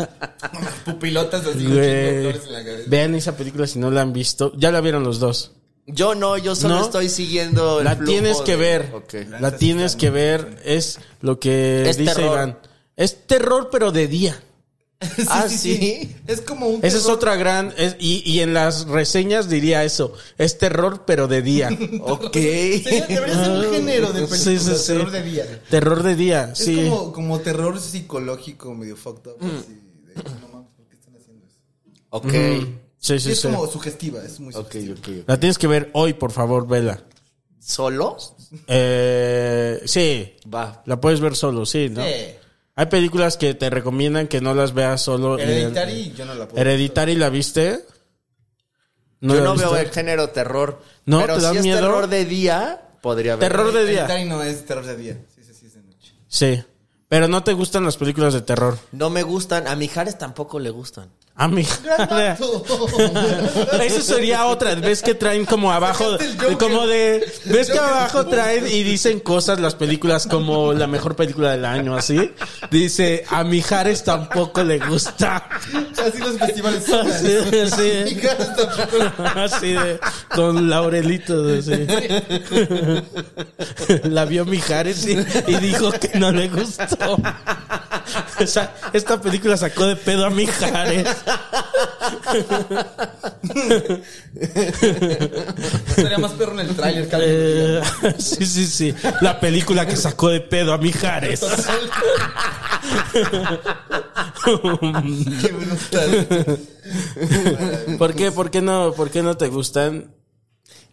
Pupilotas así con flores en la cabeza. Vean esa película si no la han visto. Ya la vieron los dos. Yo no, yo solo ¿No? estoy siguiendo el La flujo tienes que de- ver. Ok. La tienes que ver. Es lo que Es dice terror. Iván. Es terror, pero de día. Ah, sí. Es como un. Esa es otra gran. es- y, y en las reseñas diría eso. Es terror, pero de día. Ok. Sería- debería ser un género de películas. Sí, sí, sí. Terror de día. Terror de día, Es sí. como, como terror psicológico medio fucked up. Así, de, no mames, ¿por qué están haciendo eso? Ok. Sí, Sí, sí, es sí. como sugestiva, es muy Ok, sugestiva. ok. ok. La tienes que ver hoy, por favor, vela. ¿Solo? Eh, sí, Va. la puedes ver solo, sí, ¿no? Sí. Hay películas que te recomiendan que no las veas solo. Hereditary, yo no la puedo Hereditary, ¿la viste? Yo la no veo viste? el género terror. ¿No? Pero ¿Te da si miedo? es terror de día, podría ver. Terror de día. Hereditary no es terror de día. Sí, sí, sí, es de noche. Sí. Pero no te gustan las películas de terror. No me gustan. A Mijares tampoco le gustan. A mí. Eso sería otra. ¿Ves que traen como abajo? Como de. ¿Ves que abajo traen y dicen cosas las películas como la mejor película del año, así? Dice, a Mijares tampoco le gusta. Así los festivales. Así, así. Así de. Con Laurelito, así. La vio Mijares y, y dijo que no le gustó. Esa- esta película sacó de pedo a Mijares. Estaría más perro en el tráiler Eh, sí, sí, sí. La película que sacó de pedo a Mijares. Qué bueno está. ¿Por qué, por qué no, por qué no te gustan?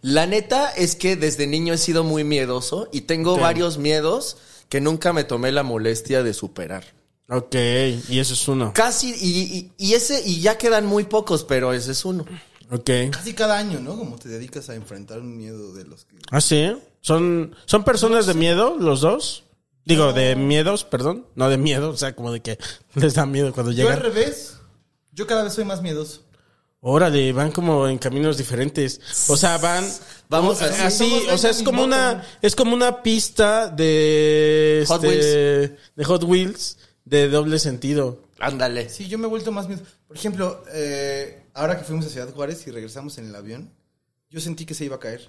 La neta es que desde niño he sido muy miedoso y tengo varios miedos que nunca me tomé la molestia de superar. Ok, y eso es uno. Casi, y, y- y ese, y ya quedan muy pocos, pero ese es uno. Ok. Casi cada año, ¿no? Como te dedicas a enfrentar un miedo de los que... ¿Ah, sí? ¿Son, ¿Son personas de miedo los dos? Digo, de miedos, perdón. No de miedo, o sea, como de que les da miedo cuando Yo al llegan. revés, yo cada vez soy más miedoso. Órale, van como en caminos diferentes. O sea, van... Vamos como- así. o sea, es como una, es como una pista de, Hot este, de Hot Wheels de doble sentido. Ándale. Sí, yo me he vuelto más miedoso. Por ejemplo, eh, ahora que fuimos a Ciudad Juárez y regresamos en el avión, yo sentí que se iba a caer.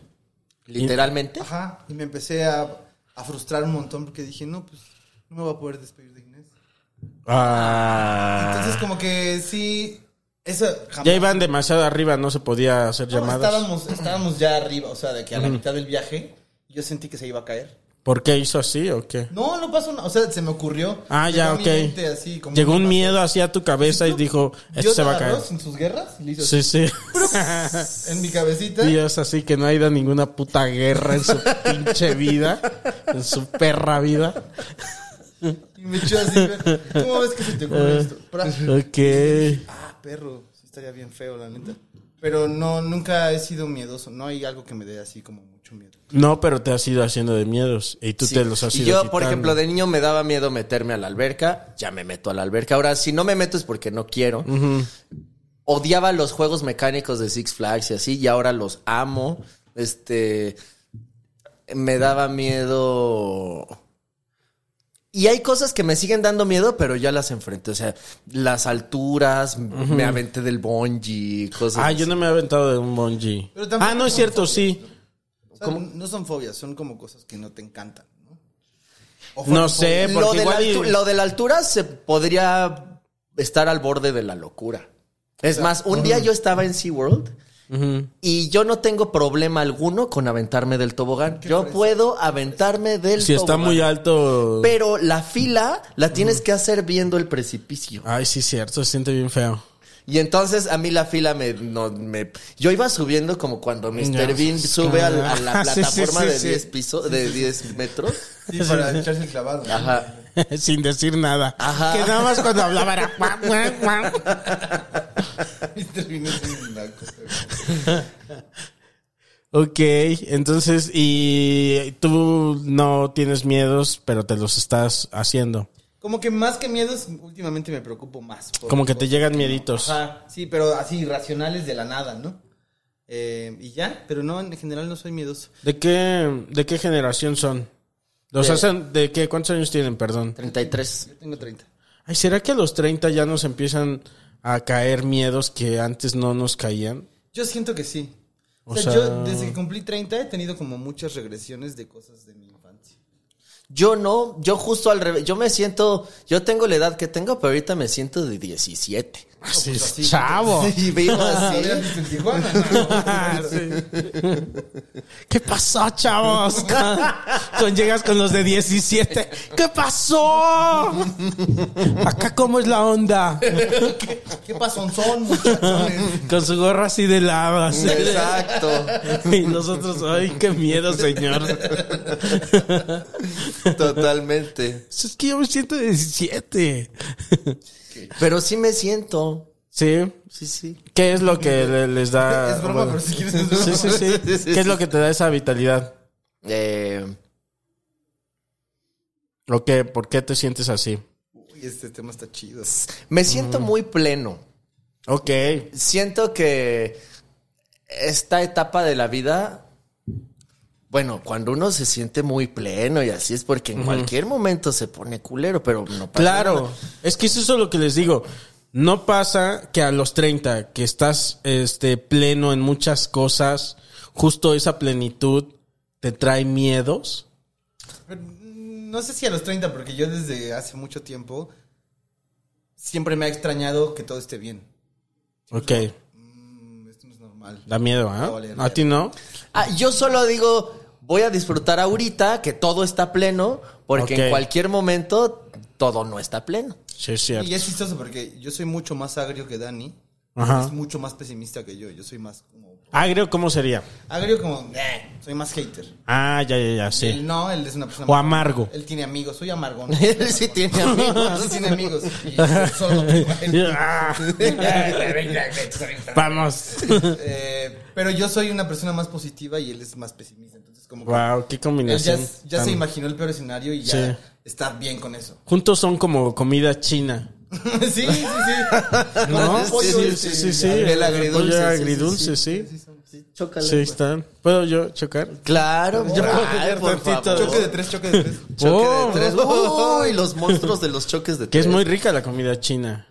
Literalmente. Ajá. Y me empecé a, a frustrar un montón porque dije, no, pues no me voy a poder despedir de Inés. Ah. Entonces, como que sí. Eso jamás- ya iban demasiado arriba, no se podía hacer No, llamadas. estábamos, estábamos ya arriba, o sea, de que a la mitad del viaje yo sentí que se iba a caer. ¿Por qué hizo así o qué? No, no pasó nada. O sea, se me ocurrió. Ah, ya, a ok. mente así, como Llegó un miedo hacia tu cabeza y dijo, esto se va a caer. en sus guerras le hizo Sí, sí. así, en mi cabecita. Dios, así que no ha ido a ninguna puta guerra en su pinche vida, en su perra vida. Y me echó así. ¿Cómo ves que se te ocurre esto? Pra- Ok. Ah, perro. Estaría bien feo, la neta. Pero no, nunca he sido miedoso. No hay algo que me dé así como mucho miedo. No, pero te has ido haciendo de miedos y tú Sí. te los has y ido yo, por ejemplo, de niño me daba miedo meterme a la alberca, ya me meto a la alberca. Ahora, si no me meto es porque no quiero. Odiaba los juegos mecánicos de Six Flags y así, y ahora los amo. Este. Me daba miedo. Y hay cosas que me siguen dando miedo, pero ya las enfrenté. O sea, las alturas, me aventé del bungee, cosas Ah, así. yo no me he aventado de un bungee. Ah, no es cierto, fobias, sí. O sea, no son fobias, son como cosas que no te encantan, ¿no? No sé, fobias. lo, porque de la igual y- lo de la altura se podría estar al borde de la locura. Es más, un día yo estaba en SeaWorld y yo no tengo problema alguno con aventarme del tobogán. Yo puedo aventarme del Si está tobogán. muy alto. Pero la fila la tienes que hacer viendo el precipicio. Ay, sí, cierto, se siente bien feo. Y entonces a mí la fila me... No, me yo iba subiendo como cuando Mr. Bean sube a, la Sí, sí, plataforma sí, de sí. 10 pisos, de 10 metros. Sí, para echarse el clavado. Ajá. Sin decir nada. Ajá. Que nada más cuando hablaba era. Ok, entonces, y tú no tienes miedos, pero te los estás haciendo. Como que más que miedos, últimamente me preocupo más. Como que te llegan mieditos. Ajá, sí, pero así irracionales de la nada, ¿no? Eh, y ya, pero no, en general no soy miedoso. ¿De qué, de qué generación son? ¿Los De- hacen, ¿De qué? ¿Cuántos años tienen, perdón? 33. Yo tengo 30. Ay, ¿será que a los 30 ya nos empiezan a caer miedos que antes no nos caían? Yo siento que sí. O, O sea, sea- yo desde que cumplí 30 he tenido como muchas regresiones de cosas de mi infancia. Yo no, yo justo al revés. Yo me siento, yo tengo la edad que tengo, pero ahorita me siento de 17. Chavo. ¿Qué pasó, chavos? Con, llegas con los de 17. ¿Qué pasó? Acá cómo es la onda. ¿Qué, qué pasó, son? Con su gorra así de lava. Exacto. Y nosotros, ay, qué miedo, señor. Totalmente. Es que yo me siento 17. Pero sí me siento. Sí. Sí, sí. ¿Qué es lo que les da? Es broma, pero si quieres es broma. Sí, sí, sí. ¿Qué es lo que te da esa vitalidad? Eh, ¿O ¿Por qué te sientes así? Uy, este tema está chido. me siento muy pleno. Ok. Siento que esta etapa de la vida bueno, cuando uno se siente muy pleno y así es porque en cualquier momento se pone culero, pero no pasa Claro. nada. Es que eso es lo que les digo. No pasa que a los 30, que estás este, pleno en muchas cosas, justo esa plenitud te trae miedos. Mm, No sé si a los 30, porque yo desde hace mucho tiempo siempre me ha extrañado que todo esté bien. Ok. Mm, esto no es normal. Da miedo, ¿ah? valer ¿A ti no? Ah, yo solo digo, voy a disfrutar ahorita que todo está pleno, porque en cualquier momento todo no está pleno. Sí, es cierto. Y es chistoso porque yo soy mucho más agrio que Dani. Ajá. Es mucho más pesimista que yo. Yo soy más como... Agrio, ¿cómo sería? Agrio como... "Eh", soy más hater. Ah, ya, ya, ya, sí. Él no, él es una persona... O más- amargo. Él tiene amigos. Soy amargón. Él sí tiene amigos. Él tiene amigos. Y yo solo tengo a él. Ah. Vamos. Eh, pero yo soy una persona más positiva y él es más pesimista. Entonces como que... Wow, qué Él ya, combinación. ya tan- se imaginó el peor escenario y ya Sí. está bien con eso. Juntos son como comida china. sí, sí, sí. ¿No? el pollo sí, este, sí, sí, sí. el agridulce, pollo sí, sí, agridulce, sí. Sí, chócale, Sí, pues. están. ¿Puedo yo chocar? Claro, Yo puedo tantito. Choque de tres, choque de tres. Choque Oh. de tres. Uy, los monstruos de los choques de Que tres. es muy rica la comida china.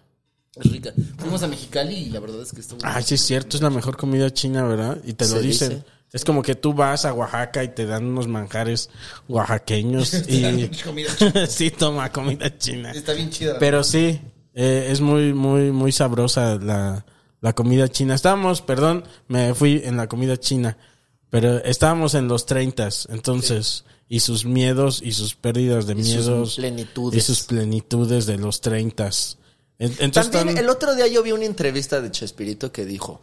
Es rica. Fuimos a Mexicali y la verdad es que estuvo. Ay, sí es cierto, es la mejor comida china, ¿verdad? Y te lo dicen. dice. Es como que tú vas a Oaxaca y te dan unos manjares oaxaqueños y... Comida sí, toma comida china. Está bien chida. Pero sí, eh, es muy, muy, muy sabrosa la, la comida china. Estábamos, perdón, me fui en la comida china, pero estábamos en los treintas, entonces, y sus miedos y sus pérdidas de Y sus miedos. plenitudes. Y sus plenitudes de los treintas. En- Entonces, También están- el otro día yo vi una entrevista de Chespirito que dijo,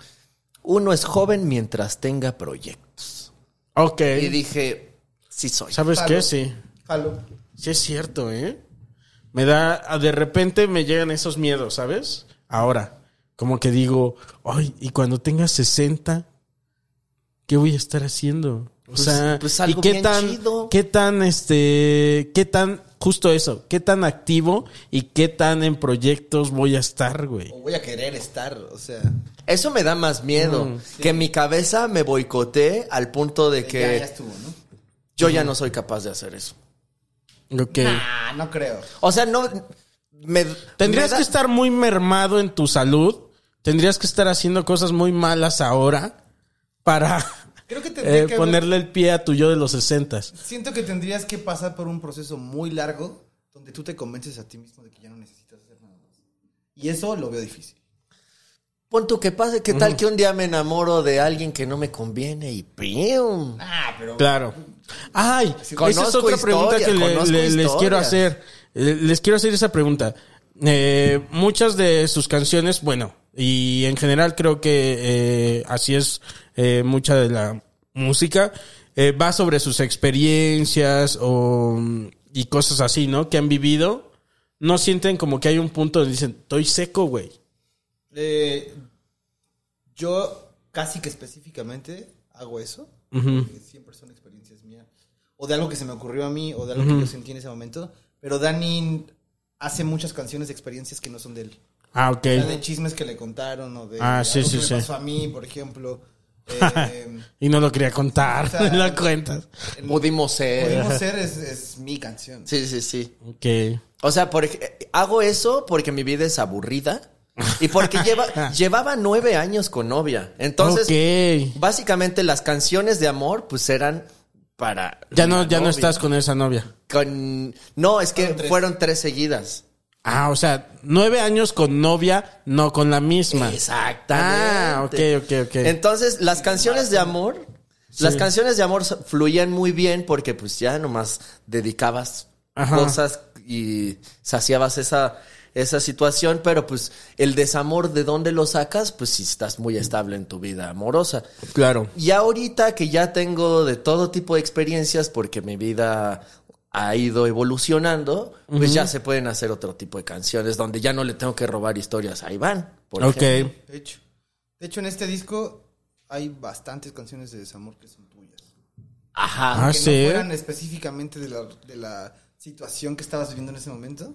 uno es joven mientras tenga proyectos. Ok. Y dije, sí soy. ¿Sabes qué? Sí. Sí es cierto, ¿eh? Me da, de repente me llegan esos miedos, ¿sabes? Ahora, como que digo, ay, y cuando tenga 60, ¿qué voy a estar haciendo? O Pues- sea, pues ¿y qué bien tan, chido. qué tan, este, qué tan, justo eso, qué tan activo y qué tan en proyectos voy a estar, güey? O voy a querer estar, o sea. Eso me da más miedo. Mm, Que mi cabeza me boicotee al punto de que Ya, ya estuvo, ¿no? yo ya no soy capaz de hacer eso. Ok. Ah, no creo. O sea, no... Me, Tendrías me da- que estar muy mermado en tu salud. Tendrías que estar haciendo cosas muy malas ahora para Creo que tendría eh, que haber- ponerle el pie a tu yo de los sesentas. Siento que tendrías que pasar por un proceso muy largo donde tú te convences a ti mismo de que ya no necesitas hacer nada más. Y eso lo veo difícil. Pon tú que pase, ¿qué tal que un día me enamoro de alguien que no me conviene y ¡pium! Ah, pero. Claro. Ay, esa es otra pregunta historia, que le- conozco le- les quiero hacer. Eh, Les quiero hacer esa pregunta. Eh, muchas de sus canciones, bueno, y en general creo que eh, así es eh, mucha de la música, va sobre sus experiencias o, y cosas así, ¿no? Que han vivido. No sienten como que hay un punto donde dicen, estoy seco, güey. Eh, yo casi que específicamente hago eso. Siempre son experiencias mías. O de algo que se me ocurrió a mí, o de algo que yo sentí en ese momento. Pero Dani hace muchas canciones de experiencias que no son de él. Ah, ok. O sea, de chismes que le contaron, o de Ah, sí, algo sí, que sí. me pasó a mí, por ejemplo. Eh, y no lo quería contar, O sea, lo cuentas. Pudimos ser. Pudimos ser es, es mi canción. Sí, sí, sí. Ok. O sea, por, hago eso porque mi vida es aburrida y porque lleva, llevaba nueve años con novia. Entonces, Ok. básicamente las canciones de amor, pues eran para. Ya no, ya no estás con esa novia. Con- No, es que Fueron tres. fueron tres seguidas. Ah, o sea, nueve años con novia, no con la misma. Exactamente. Ah, ok, ok, ok. Entonces, las canciones de amor, las canciones de amor fluían muy bien porque pues ya nomás dedicabas Ajá. cosas y saciabas esa, esa situación, pero pues el desamor de dónde lo sacas, pues si estás muy estable en tu vida amorosa. Claro. Y ahorita que ya tengo de todo tipo de experiencias porque mi vida ha ido evolucionando, pues ya se pueden hacer otro tipo de canciones donde ya no le tengo que robar historias a Iván. Por Ok. ejemplo. De hecho. De hecho, en este disco hay bastantes canciones de desamor que son tuyas. Ajá. Ah, que sí. no fueran específicamente de la, de la situación que estabas viviendo en ese momento,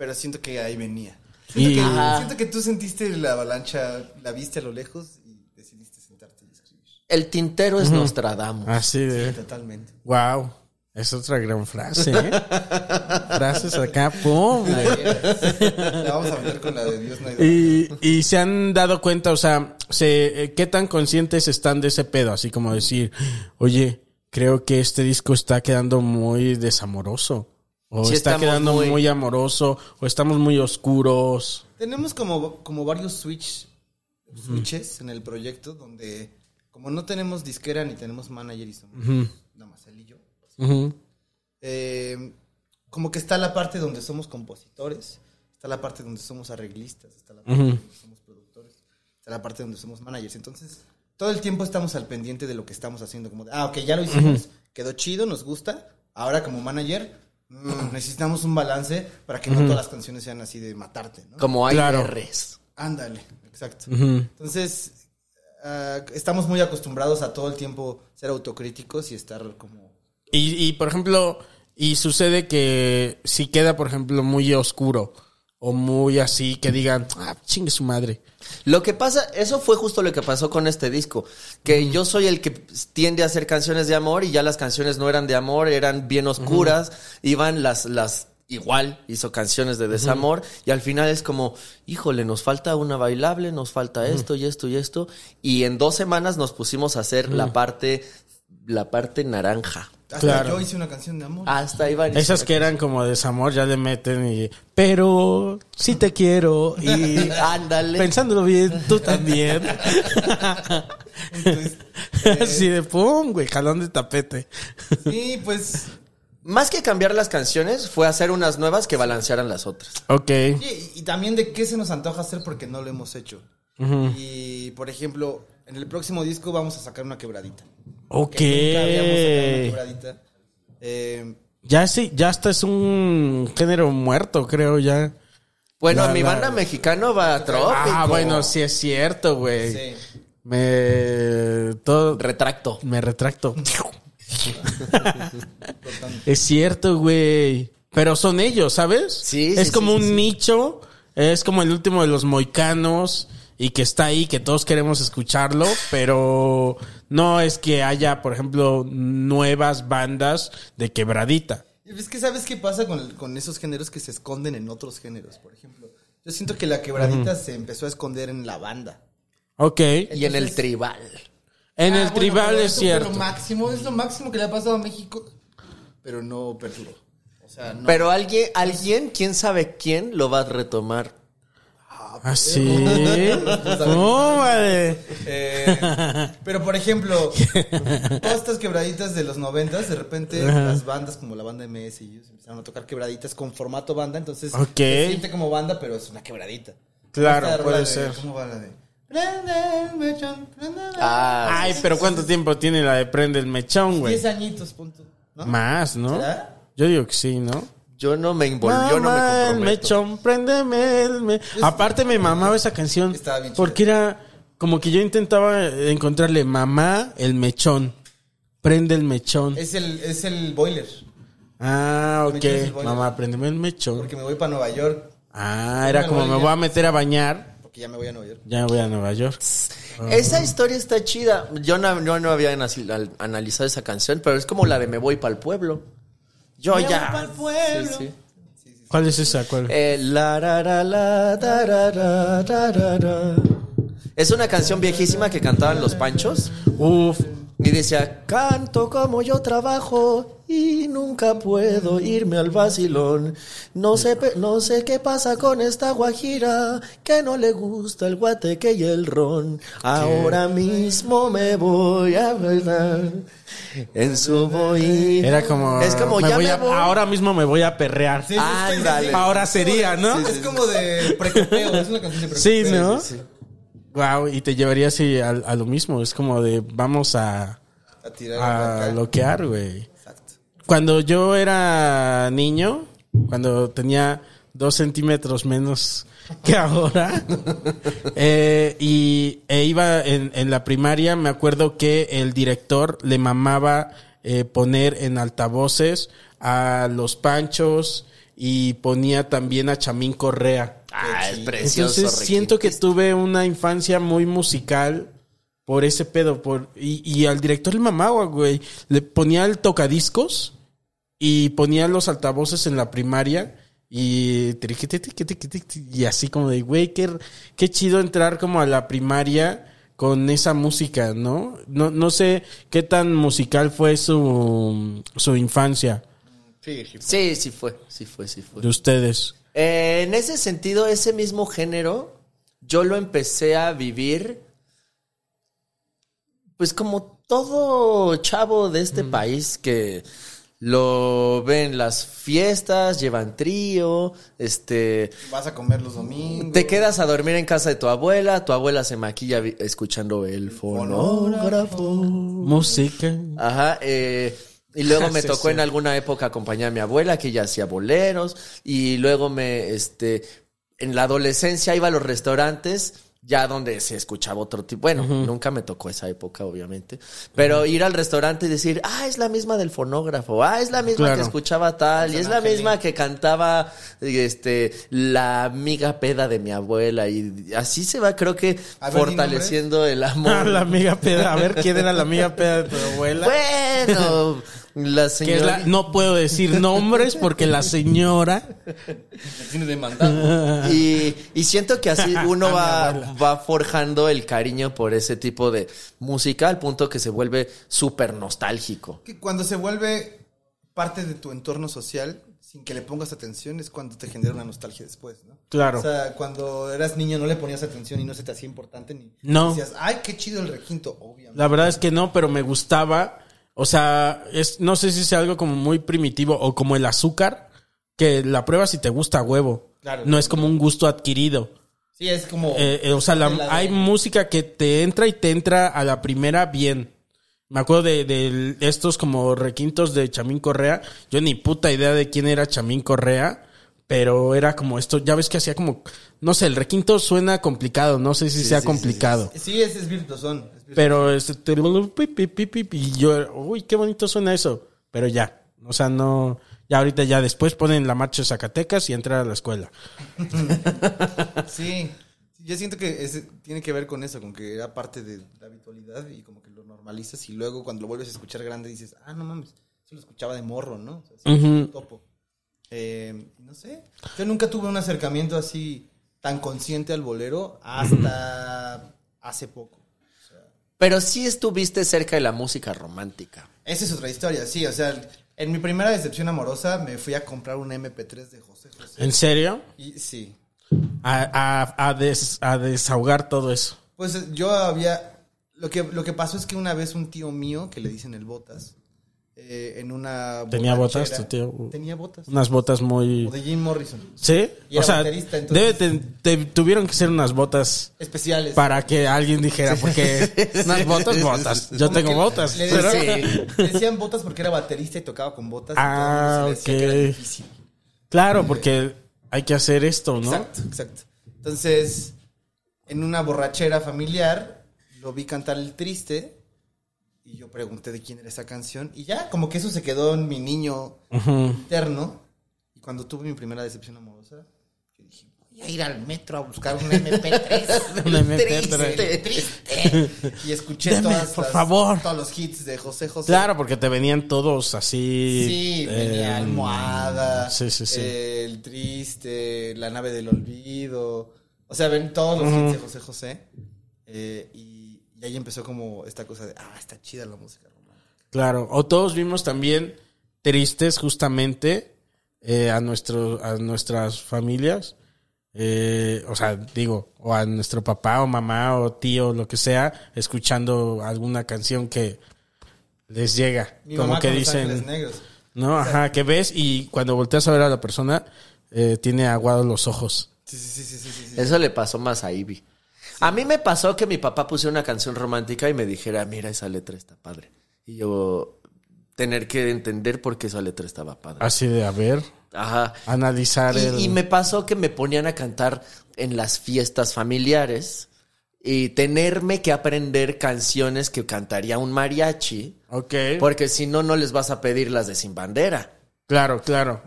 pero siento que ahí venía. Siento, Y- que, siento que tú sentiste la avalancha, la viste a lo lejos y decidiste sentarte y escribir. El tintero es Nostradamus. Así de. Totalmente. Wow. Es otra gran frase, ¿eh? Frases acá, pum. La vamos a meter con la de Dios no hay Y, y se han dado cuenta, o sea, se, eh, ¿qué tan conscientes están de ese pedo? Así como decir, oye, creo que este disco está quedando muy desamoroso. O Sí, está estamos quedando muy... muy- amoroso. O estamos muy oscuros. Tenemos como, como varios switch, switches en el proyecto donde como no tenemos disquera ni tenemos manager y somos nada más él y yo. Ujú. eh, como que está la parte donde somos compositores, está la parte donde somos arreglistas, está la parte donde somos productores, está la parte donde somos managers. Entonces, todo el tiempo estamos al pendiente de lo que estamos haciendo. Como de, ah, ok, ya lo hicimos, quedó chido, nos gusta. Ahora, como manager, mm, necesitamos un balance para que no todas las canciones sean así de matarte, ¿no? Como hay Claro. Rs. Ándale, exacto. Entonces, ah, estamos muy acostumbrados a todo el tiempo ser autocríticos y estar como... Y, y, por ejemplo, y sucede que si queda, por ejemplo, muy oscuro o muy así, que digan, ah, chingue su madre. Lo que pasa, eso fue justo lo que pasó con este disco. Que yo soy el que tiende a hacer canciones de amor y ya las canciones no eran de amor, eran bien oscuras. Iban las, las igual hizo canciones de desamor y al final es como, híjole, nos falta una bailable, nos falta esto y esto y esto y en dos semanas nos pusimos a hacer la parte la parte naranja. Hasta Claro. yo hice una canción de amor. Hasta ahí van. Esas que eran como desamor ya le meten y... Pero sí te quiero y... Ándale. Pensándolo bien, tú también. Entonces, Así de pum, güey, jalón de tapete. sí, pues. Más que cambiar las canciones, fue hacer unas nuevas que balancearan las otras. Ok. y también de qué se nos antoja hacer porque no lo hemos hecho. Y, por ejemplo, en el próximo disco vamos a sacar una quebradita. Ok. Que nunca habíamos. Eh, Ya sí, ya hasta es un género muerto, creo ya. Bueno, La- mi la- banda mexicano va trópico. Ah, bueno, sí es cierto, güey. sí. Me todo Retracto. me retracto. es cierto, güey. Pero son ellos, ¿sabes? Sí, Es sí, como sí, un sí. nicho, es como el último de los moicanos y que está ahí, que todos queremos escucharlo, pero no es que haya, por ejemplo, nuevas bandas de quebradita. Es que sabes qué pasa con, con esos géneros que se esconden en otros géneros, por ejemplo. Yo siento que la quebradita se empezó a esconder en la banda. Ok. Y en el tribal. En Ah, el bueno, tribal pero es cierto. lo máximo, es lo máximo que le ha pasado a México, pero no perduró. O sea, no. Pero alguien, alguien, quién sabe quién, lo va a retomar. Así. ¿Cómo, vale? Eh, pero por ejemplo, todas estas quebraditas de los noventas, de repente las bandas como la banda MS y ellos empezaron a tocar quebraditas con formato banda, entonces se siente como banda, pero es una quebradita. Claro, puede de- ser. ¿Cómo va la de? Prende el mechón, prende el- Ah, Ay, pero ¿cuánto tiempo tiene la de Prende el Mechón, güey? Diez añitos, punto. ¿no? Más, ¿no? ¿Será? Yo digo que sí, ¿no? Yo no me involucro, yo no me Mamá, el comprometo. mechón, préndeme el me... Aparte me mamaba esa canción. Estaba bien. Porque era como que yo intentaba encontrarle mamá el mechón. Prende el mechón. Es el, es el boiler. Ah, ok. mechón es el boiler. Mamá, préndeme el mechón. Porque me voy para Nueva York. Ah, era como me voy a meter a bañar. Porque ya me voy a Nueva York. Ya voy a Nueva York. Esa historia está chida. Yo no, yo no había anasi- al- analizado esa canción, pero es como la de Me voy para el pueblo. Yo ya. Sí, sí. ¿Cuál es esa? ¿Cuál? Eh, la, ra, ra, la, da, ra, ra, ra. Es una canción viejísima que cantaban los panchos. Uf. Y decía, canto como yo trabajo y nunca puedo irme al vacilón. No sé, pe- no sé qué pasa con esta guajira, que no le gusta el guateque y el ron. Ahora mismo me voy a bailar en su bohín. Era como. Es como, me ya voy me a- voy. Ahora mismo me voy a perrear. Sí, sí, sí, Ándale. sí. Ahora sería, ¿no? Es como de precopeo, es una canción de precopeo. Sí, ¿no? Wow, y te llevaría así a, a lo mismo. Es como de vamos a, A tirar a bloquear, güey. Exacto. Cuando yo era niño, cuando tenía dos centímetros menos que ahora, eh, y e iba en, en la primaria, me acuerdo que el director le mamaba eh, poner en altavoces a los panchos y ponía también a Chamín Correa. Ah, es precioso. Entonces Ricky. siento que tuve una infancia muy musical por ese pedo. Por, y, y al director le mamaba, güey. Le ponía el tocadiscos y ponía los altavoces en la primaria. Y, y así como de, güey, qué, qué chido entrar como a la primaria con esa música, ¿no? No, no sé qué tan musical fue su, su infancia Sí, sí. Sí, sí fue, sí fue, sí fue. de ustedes. Eh, en ese sentido, ese mismo género, yo lo empecé a vivir, pues como todo chavo de este país que lo ven las fiestas, llevan trío, este, Vas a comer los domingos. te quedas a dormir en casa de tu abuela, tu abuela se maquilla escuchando el fonógrafo. Música. Ajá, eh, y luego me Sí, tocó sí. en alguna época acompañar a mi abuela, que ella hacía boleros, y luego me, este, en la adolescencia iba a los restaurantes, ya donde se escuchaba otro tipo, bueno, nunca me tocó esa época, obviamente, pero ir al restaurante y decir, ah, es la misma del fonógrafo, ah, es la misma Claro. que escuchaba tal, y es la misma que cantaba, este, la amiga peda de mi abuela, y así se va, creo que, ver, fortaleciendo el amor. la amiga peda. A ver, ¿quién era la amiga peda de tu abuela? Bueno, La Que es señora... la- no puedo decir nombres porque la señora. Me tiene demandado. Y, y siento que así uno va, va forjando el cariño por ese tipo de música al punto que se vuelve súper nostálgico. que cuando se vuelve parte de tu entorno social, sin que le pongas atención, es cuando te genera una nostalgia después, ¿no? Claro. O sea, cuando eras niño no le ponías atención y no se te hacía importante ni No. decías, ay, qué chido el requinto, obviamente. La verdad es que no, pero me gustaba. O sea, es, no sé si sea algo como muy primitivo o como el azúcar, que la pruebas si te gusta huevo. Claro. No es como un gusto adquirido. Sí, es como... Eh, eh, o sea, la- hay música que te entra y te entra a la primera bien. Me acuerdo de, de estos como requintos de Chamín Correa. Yo ni puta idea de quién era Chamín Correa, pero era como esto. Ya ves que hacía como, no sé, el requinto suena complicado. No sé si sea complicado. Sí, es, es virtuosón. es virtuosón. Pero este, y yo, uy, qué bonito suena eso. Pero ya, o sea, no, ya ahorita ya después ponen la marcha de Zacatecas y entra a la escuela. Sí, Sí, yo siento que ese- tiene que ver con eso, con que era parte de la habitualidad y como que lo normalizas y luego cuando lo vuelves a escuchar grande dices, ah, no mames, eso lo escuchaba de morro, ¿no? O sea, sí, topo. Eh, no sé, yo nunca tuve un acercamiento así tan consciente al bolero hasta hace poco. Pero sí estuviste cerca de la música romántica. Esa es otra historia, sí, o sea, en mi primera decepción amorosa me fui a comprar un MP3 de José José. ¿En serio? Y sí, A, a- a des- a desahogar todo eso. Pues eh, yo había. Lo que, lo que pasó es que una vez un tío mío, que le dicen el Botas, eh, en una. ¿Tenía botas tu tío? Tenía botas. Unas botas muy... O de Jim Morrison. ¿Sí? Y O era sea, debe te- te- tuvieron que ser unas botas Especiales. para que alguien dijera, porque unas botas, botas. Yo tengo botas. Le pero- decían, le decían botas porque era baterista y tocaba con botas. y Ah, todo que ok. era difícil. Claro, porque hay que hacer esto, ¿no? Exacto, exacto. Entonces, en una borrachera familiar, lo vi cantar El Triste y yo pregunté de quién era esa canción y ya, como que eso se quedó en mi niño interno. Y cuando tuve mi primera decepción amorosa, yo dije, voy a ir al metro a buscar un MP3. Un MP3. Triste, triste. Y escuché Deme, todas por las- favor. todos los hits de José José. Claro, porque te venían todos así. Sí, venía eh, Almohada, Sí, sí, sí. El Triste, La Nave del Olvido. O sea, ven todos los hits de José José. Eh, y, y ahí empezó como esta cosa de, ah, está chida la música romántica. Claro. O todos vimos también tristes, justamente, eh, a, nuestro, a nuestras familias. Eh, o sea, digo, o a nuestro papá o mamá o tío, lo que sea, escuchando alguna canción que les llega. Mi como mamá que con Los Ángeles dicen, Negros. ¿no? Ajá, que ves y cuando volteas a ver a la persona, eh, tiene aguados los ojos. Sí, sí, sí, sí, sí. Eso le pasó más a Ivy. A mí me pasó que mi papá pusiera una canción romántica y me dijera, mira, esa letra está padre. Y yo tener que entender por qué esa letra estaba padre. Así de, a ver, Ajá. analizar el... Y, y me pasó que me ponían a cantar en las fiestas familiares y tenerme que aprender canciones que cantaría un mariachi, Ok. porque si no, no les vas a pedir las de Sin Bandera. Claro, claro.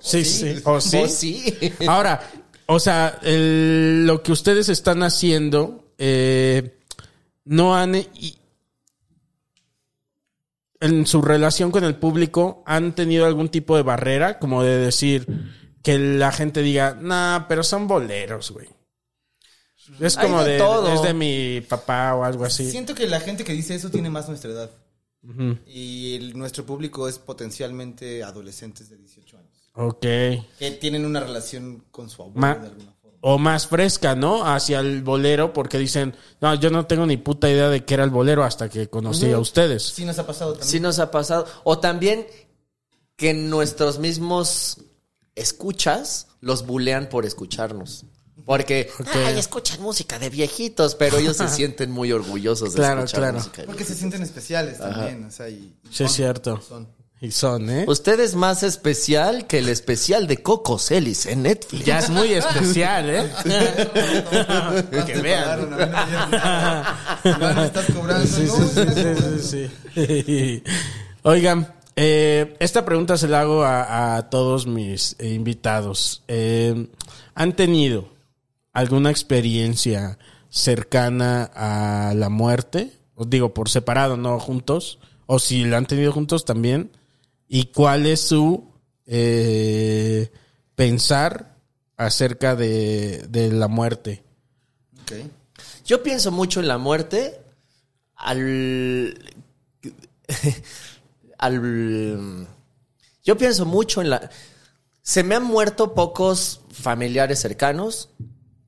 Sí, sí. ¿O sí? ¿O sí? Ahora, o sea, el- lo que ustedes están haciendo, eh, no han... y- en su relación con el público, ¿han tenido algún tipo de barrera? Como de decir que la gente diga, nah, pero son boleros, güey. Es Hay como de de, todo. es de mi papá o algo así. Siento que la gente que dice eso tiene más nuestra edad. Y el- nuestro público es potencialmente adolescentes de 18 años. Ok. Que tienen una relación con su abuelo Ma- de alguna forma. o más fresca, ¿no? Hacia el bolero, porque dicen, no, yo no tengo ni puta idea de qué era el bolero hasta que conocí a ustedes. Sí nos ha pasado también. Sí nos ha pasado. O también que nuestros mismos escuchas los bulean por escucharnos. Porque, ay, escuchan música de viejitos, pero ellos se sienten muy orgullosos de Claro, escuchar claro. música de Porque se sienten especiales también. O sea, y, y Sí, es son- cierto. son. Y son, ¿eh? Usted es más especial que el especial de Coco Celis en Netflix. Ya es muy especial, ¿eh? Más que vean. no estás cobrando. Sí, sí, sí, sí, sí, sí. Oigan, eh, esta pregunta se la hago a, a todos mis invitados. Eh, ¿Han tenido alguna experiencia cercana a la muerte? Os digo, por separado, no juntos. o si la han tenido juntos también, y cuál es su eh, pensar acerca de, de la muerte. Ok. Yo pienso mucho en la muerte al... al... Yo pienso mucho en la... Se me han muerto pocos familiares cercanos.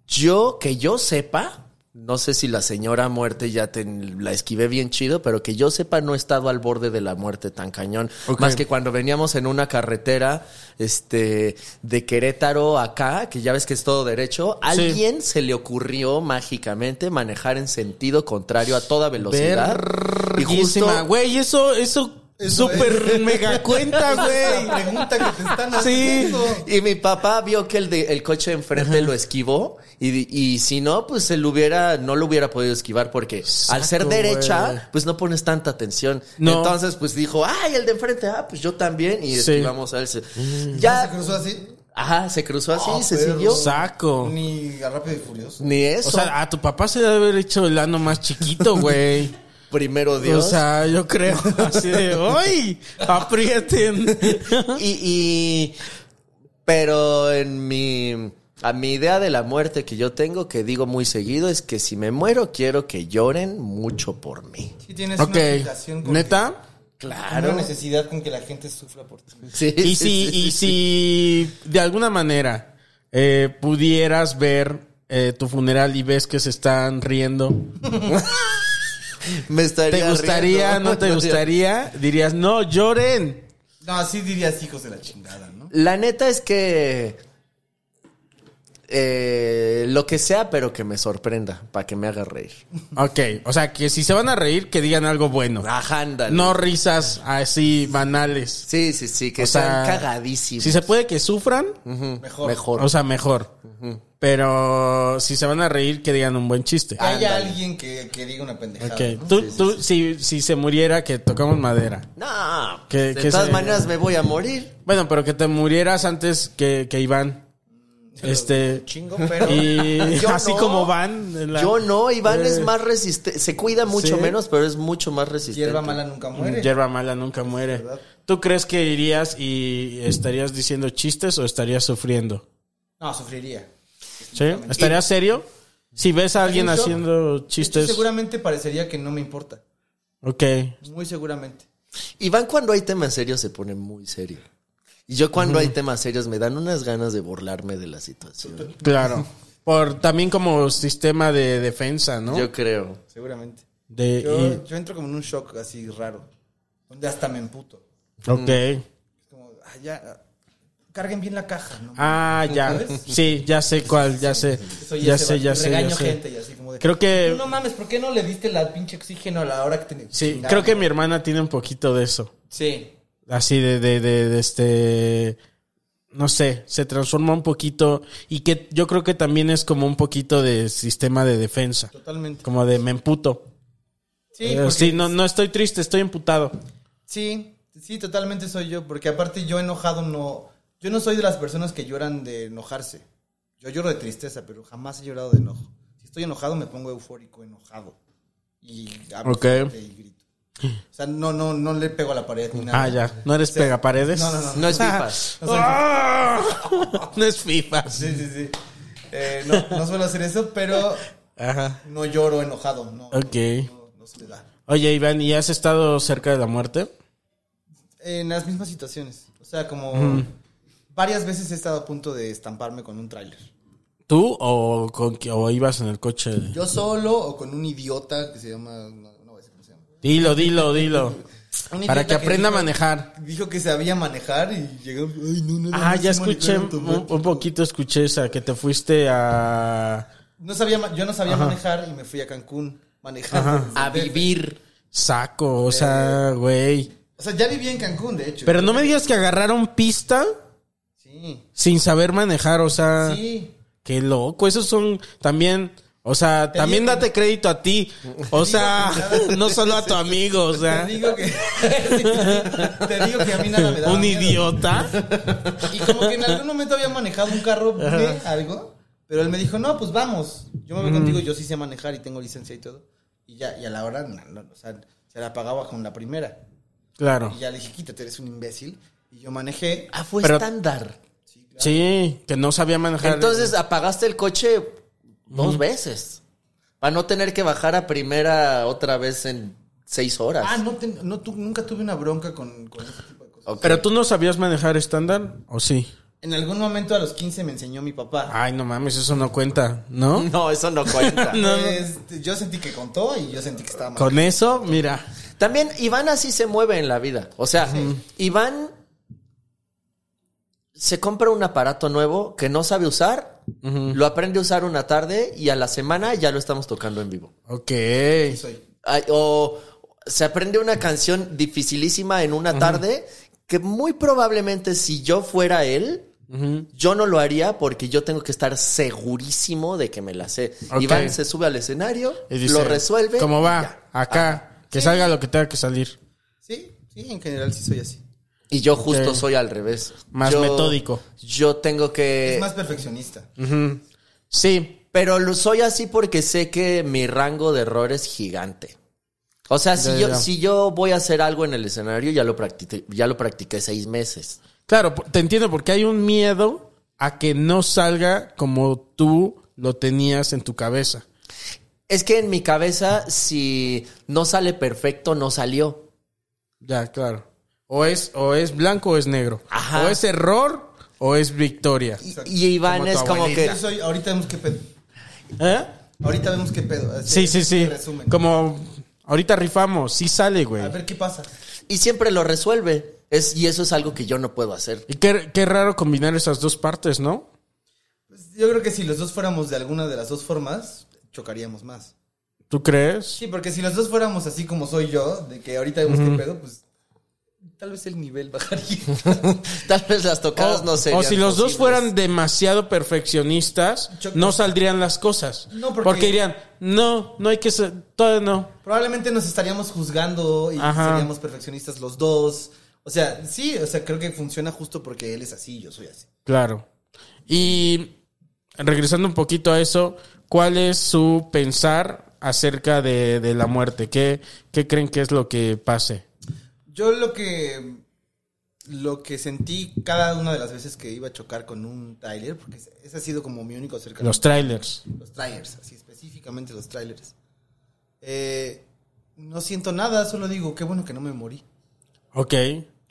Yo, que yo sepa, no sé si la señora muerte ya te, la esquivé bien chido, pero que yo sepa no he estado al borde de la muerte tan cañón. Más que cuando veníamos en una carretera este, de Querétaro acá, que ya ves que es todo derecho, alguien se le ocurrió mágicamente manejar en sentido contrario a toda velocidad. Y justo Verguísima. Güey, eso, eso, Eso súper es. mega cuenta, güey. pregunta que te están Sí. haciendo. Y mi papá vio que el, de, el coche de enfrente lo esquivó y, y si no, pues él hubiera, no lo hubiera podido esquivar porque al ser derecha, pues no pones tanta atención. No. Entonces, pues dijo, ay, el de enfrente, ah, pues yo también. Y Sí. esquivamos a él. Se- ¿Ya se cruzó así? ajá, se cruzó así, Oh, se siguió. Saco. Ni a Rápido y Furioso. Ni eso. O sea, a tu papá se debe haber hecho el ano más chiquito, güey. primero Dios. O sea, yo creo así de, ¡ay! Aprieten. y, y- pero en mi a mi idea de la muerte que yo tengo que digo muy seguido es que si me muero quiero que lloren mucho por mí Sí tienes ok. una con ¿Neta? Claro. Una necesidad con que la gente sufra por ti. Sí, Y sí, si, sí, y si de alguna manera eh, pudieras ver eh, tu funeral y ves que se están riendo, me estaría ¿te gustaría, riendo. no te gustaría? Dirías, no, lloren. No, así dirías hijos de la chingada, ¿no? La neta es que eh, lo que sea, pero que me sorprenda, para que me haga reír. Ok, o sea, que si se van a reír, que digan algo bueno. Ajá, ándale. No risas así banales. Sí, sí, sí, que O sea, sean cagadísimos. Si se puede que sufran, Mejor. Mejor. o sea, mejor. Pero si se van a reír, que digan un buen chiste. Que haya alguien que, que diga una pendejada. Ok, ¿no? tú, tú si, si se muriera, que tocamos madera. no, Que- de que todas se- maneras me voy a morir. Bueno, pero que te murieras antes que, que Iván. Este. Chingo, pero. Y Yo así no. como van. la- Yo no, Iván Eh, es más resistente. Se cuida mucho ¿Sí? menos, pero es mucho más resistente. Hierba mala nunca muere. Hierba mala nunca muere. ¿Tú crees que irías y estarías diciendo chistes o estarías sufriendo? No, sufriría. ¿Sí? ¿Estarías serio? Si ves a alguien haciendo chistes. seguramente parecería que no me importa. Ok. Muy seguramente. Iván cuando hay temas serios se pone muy serio. Y yo cuando hay temas serios me dan unas ganas de burlarme de la situación. Claro. Por también como sistema de defensa, ¿no? Yo creo. Seguramente. de, Yo, y- yo entro como en un shock así raro. Donde hasta me emputo. ok. Como, ah, ya. Carguen bien la caja, ¿no? Ah, ya. ¿Sabes? Sí, ya sé cuál, ya sé. Ya sé, ya sé, Regaño ya sé. gente y así como de. Creo que- "Tú No mames, ¿por qué no le diste la pinche oxígeno a la hora que te. Sí, creo que mi hermana tiene un poquito de eso. Sí. Así de, de, de, de este. No sé, se transforma un poquito. Y que yo creo que también es como un poquito de sistema de defensa. Totalmente. Como de me emputo. Sí, Eh, sí, no, no estoy triste, estoy emputado. Sí, sí, totalmente soy yo, porque aparte yo enojado no, yo no soy de las personas que lloran de enojarse. Yo lloro de tristeza, pero jamás he llorado de enojo. Si estoy enojado me pongo eufórico, enojado. Y y. O sea, no, no, no le pego a la pared ni nada. Ah, ya. ¿No eres O sea, pegaparedes? No, no, no. No es FIFA. No ¡Ah! es FIFA. sí, sí, sí. Eh, no, no suelo hacer eso, pero Ajá. no lloro enojado. No, Ok. no, no se me da. Oye, Iván, ¿y has estado cerca de la muerte? En las mismas situaciones. O sea, como varias veces he estado a punto de estamparme con un tráiler. ¿Tú o, con, o ibas en el coche? de- Yo solo o con un idiota que se llama. Dilo, dilo, dilo. Para que aprenda a dijo- manejar. Dijo que sabía manejar y llegó. Ay, no, no, no, Ah, ya escuché, un, automático". un poquito escuché esa, que te fuiste a... No sabía, yo no sabía manejar y me fui a Cancún manejando. A vivir. Saco, o sea, güey. O sea, ya vivía en Cancún, de hecho. Pero no me digas que agarraron pista Sí. sin saber manejar, o sea... Sí. Qué loco, esos son también... O sea, Te también que- date crédito a ti. O sea, no solo a tu amigo, o sea... Te digo que. te digo que a mí nada me da. Un idiota. Y como que en algún momento había manejado un carro de algo, pero él me dijo, no, pues vamos. Yo me voy contigo, yo sí sé manejar y tengo licencia y todo. Y ya, y a la hora, no, no, o sea, se la pagaba con la primera. Claro. Y ya le dije, quítate, eres un imbécil. Y yo manejé. Ah, fue Pero- estándar. Sí, que no sabía manejar. Entonces apagaste el coche dos veces. Para no tener que bajar a primera otra vez en seis horas. Ah, no, te- no tu- nunca tuve una bronca con, con ese tipo de cosas. ¿Pero tú no sabías manejar estándar o sí? En algún momento a los 15 me enseñó mi papá. Ay, no mames, eso no cuenta, ¿no? No, eso no cuenta. No. Pues, yo sentí que contó y yo sentí que estaba mal. Con eso, mira. También Iván así se mueve en la vida. O sea, Iván se compra un aparato nuevo que no sabe usar, lo aprende a usar una tarde y a la semana ya lo estamos tocando en vivo. Ok. Soy. Ay, o se aprende una canción dificilísima en una tarde que muy probablemente si yo fuera él, yo no lo haría porque yo tengo que estar segurísimo de que me la sé. Iván se sube al escenario, Y dice, lo resuelve. ¿Cómo va? ya. Acá. Que salga lo que tenga que salir. Sí, sí, en general sí soy así. Y yo justo soy al revés. Más Yo- metódico. Yo tengo que... Es más perfeccionista. Sí. Pero lo soy así porque sé que mi rango de error es gigante. O sea, si, yo, si yo voy a hacer algo en el escenario, ya lo practiqué, ya lo practiqué seis meses. Claro, te entiendo porque hay un miedo a que no salga como tú lo tenías en tu cabeza. Es que en mi cabeza, si no sale perfecto, no salió. Ya, claro. O es, o es blanco o es negro. Ajá. O es error o es victoria. Y, y Iván Como es como que... Soy, ahorita vemos qué pedo. ¿Eh? Ahorita vemos qué pedo. Sí, Así, sí, sí. Resumen. Como ahorita rifamos, sí sale, güey. A ver qué pasa. Y siempre lo resuelve. Es, y eso es algo que yo no puedo hacer. Y qué, qué raro combinar esas dos partes, ¿no? Pues yo creo que si los dos fuéramos de alguna de las dos formas, chocaríamos más. ¿Tú crees? Sí, porque si los dos fuéramos así como soy yo, de que ahorita vemos qué pedo, pues tal vez el nivel bajaría. Tal vez las tocadas O, no serían o si los dos fueran demasiado perfeccionistas, Choc- no saldrían las cosas. No, porque- porque... dirían, no, no hay que ser, todo no. Probablemente nos estaríamos juzgando y Ajá. seríamos perfeccionistas los dos. O sea, sí, o sea, creo que funciona justo porque él es así, yo soy así. Claro. Y regresando un poquito a eso, ¿cuál es su pensar acerca de, de la muerte? ¿Qué, ¿Qué creen que es lo que pase? Yo lo que lo que sentí cada una de las veces que iba a chocar con un trailer, porque ese- ha sido como mi único acercamiento. Los trailers. los trailers, así específicamente los trailers. Eh, no siento nada, solo digo, qué bueno que no me morí. Ok.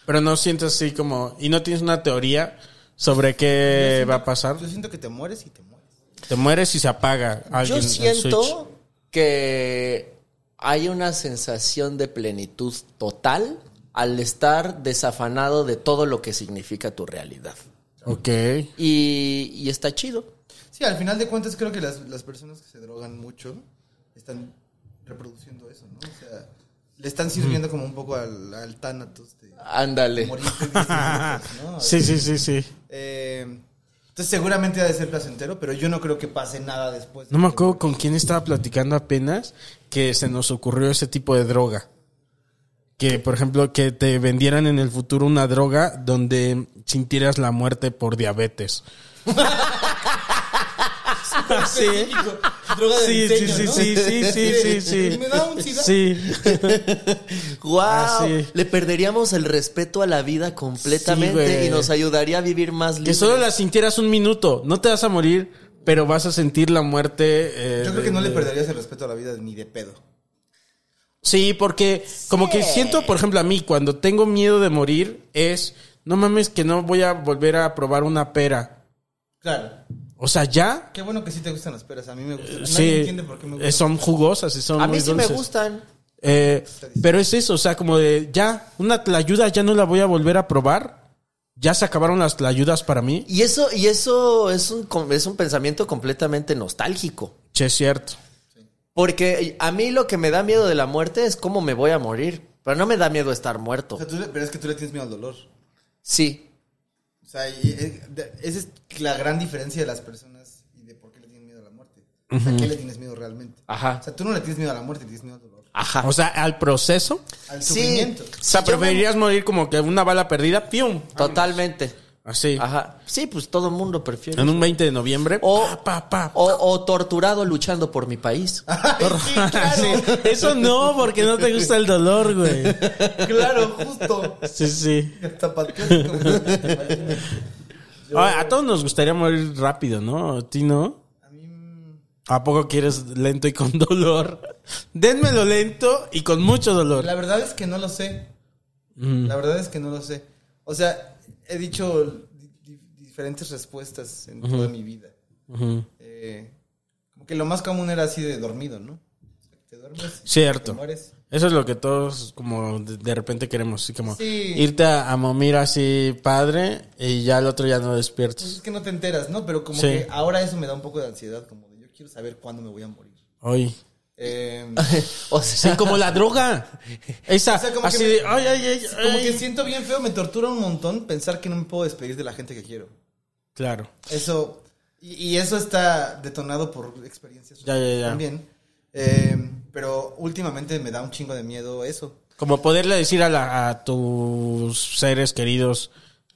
Pero no sientes así como... ¿Y no tienes una teoría sobre qué va a pasar? Yo siento que te mueres y te mueres. Te mueres y se apaga alguien. Yo siento que hay una sensación de plenitud total al estar desafanado de todo lo que significa tu realidad. Ok. Y, y está chido. Sí, al final de cuentas creo que las, las personas que se drogan mucho están reproduciendo eso, ¿no? O sea, le están sirviendo como un poco al, al Thanatos de Ándale. morir en 10 minutos, ¿no? Sí, sí, sí, sí. Eh, entonces seguramente ha de ser placentero, pero yo no creo que pase nada después. No me acuerdo con quién estaba platicando apenas que se nos ocurrió ese tipo de droga. Que, por ejemplo, que te vendieran en el futuro una droga donde sintieras la muerte por diabetes. sí. Droga de Sí, diseño, sí, ¿no? sí, sí, sí, sí, sí. ¿Y me da un sida? Sí. ¡Wow! Ah, sí. Le perderíamos el respeto a la vida completamente y nos ayudaría a vivir más Que libres. solo la sintieras un minuto. No te vas a morir, pero vas a sentir la muerte. eh, Yo creo de- que no le de- perderías el respeto a la vida ni de pedo. Sí, porque como que siento, por ejemplo, a mí, cuando tengo miedo de morir, es, no mames que no voy a volver a probar una pera. Claro. O sea, ya, Qué bueno que sí te gustan las peras. A mí me gustan. Nadie sí, entiende por qué me eh, gustan. son jugosas y son a muy mí sí me gustan. Eh, pero es eso, o sea, como de, ya, una tlayuda ya no la voy a volver a probar. Ya se acabaron las tlayudas para mí. Y eso, y eso es un, es un pensamiento completamente nostálgico. Che, es cierto. Porque a mí lo que me da miedo de la muerte es cómo me voy a morir. Pero no me da miedo estar O muerto. sea, tú le- pero es que tú le tienes miedo al dolor. Sí. O sea, y, eh, de- esa es la gran diferencia de las personas y de por qué le tienen miedo a la muerte. O sea, ¿qué le tienes miedo realmente? Ajá. O sea, tú no le tienes miedo a la muerte, le tienes miedo al dolor. Ajá. O sea, al proceso. Al Sí. sufrimiento. O sea, Si yo me- preferirías morir como que una bala perdida. ¡Pium! Totalmente. Así. Ajá. Sí, pues todo el mundo prefiere. En un 20 de noviembre. O, pa, pa, pa. o, o torturado luchando por mi país. Sí, Eso no, porque no te gusta el dolor, güey. Claro, justo. Sí, sí. A, a todos nos gustaría morir rápido, ¿no? ¿A ti no? A mí, ¿A poco quieres lento y con dolor? Denmelo lento y con mucho dolor. La verdad es que no lo sé. Mm. La verdad es que no lo sé. O sea, he dicho di- di- diferentes respuestas en toda mi vida. Eh, como que lo más común era así de dormido, ¿no? O sea, Te duermes. Cierto. Te mueres. Eso es lo que todos como de, repente queremos, así como Sí. irte a, a momir así padre y ya el otro ya no Pues es despiertas. que no te enteras, ¿no? Pero como Sí. que ahora eso me da un poco de ansiedad, como de yo quiero saber cuándo me voy a morir. Hoy. Eh, O sea, Sí, como la droga. Esa, O sea, como que así me- de, ay, ay, ay, como ay. que siento bien feo, me tortura un montón pensar que no me puedo despedir de la gente que quiero. Claro. Eso, y, y eso está detonado por experiencias Ya, ya, ya. también. Eh, pero últimamente me da un chingo de miedo eso. Como poderle decir a, la- a tus seres queridos,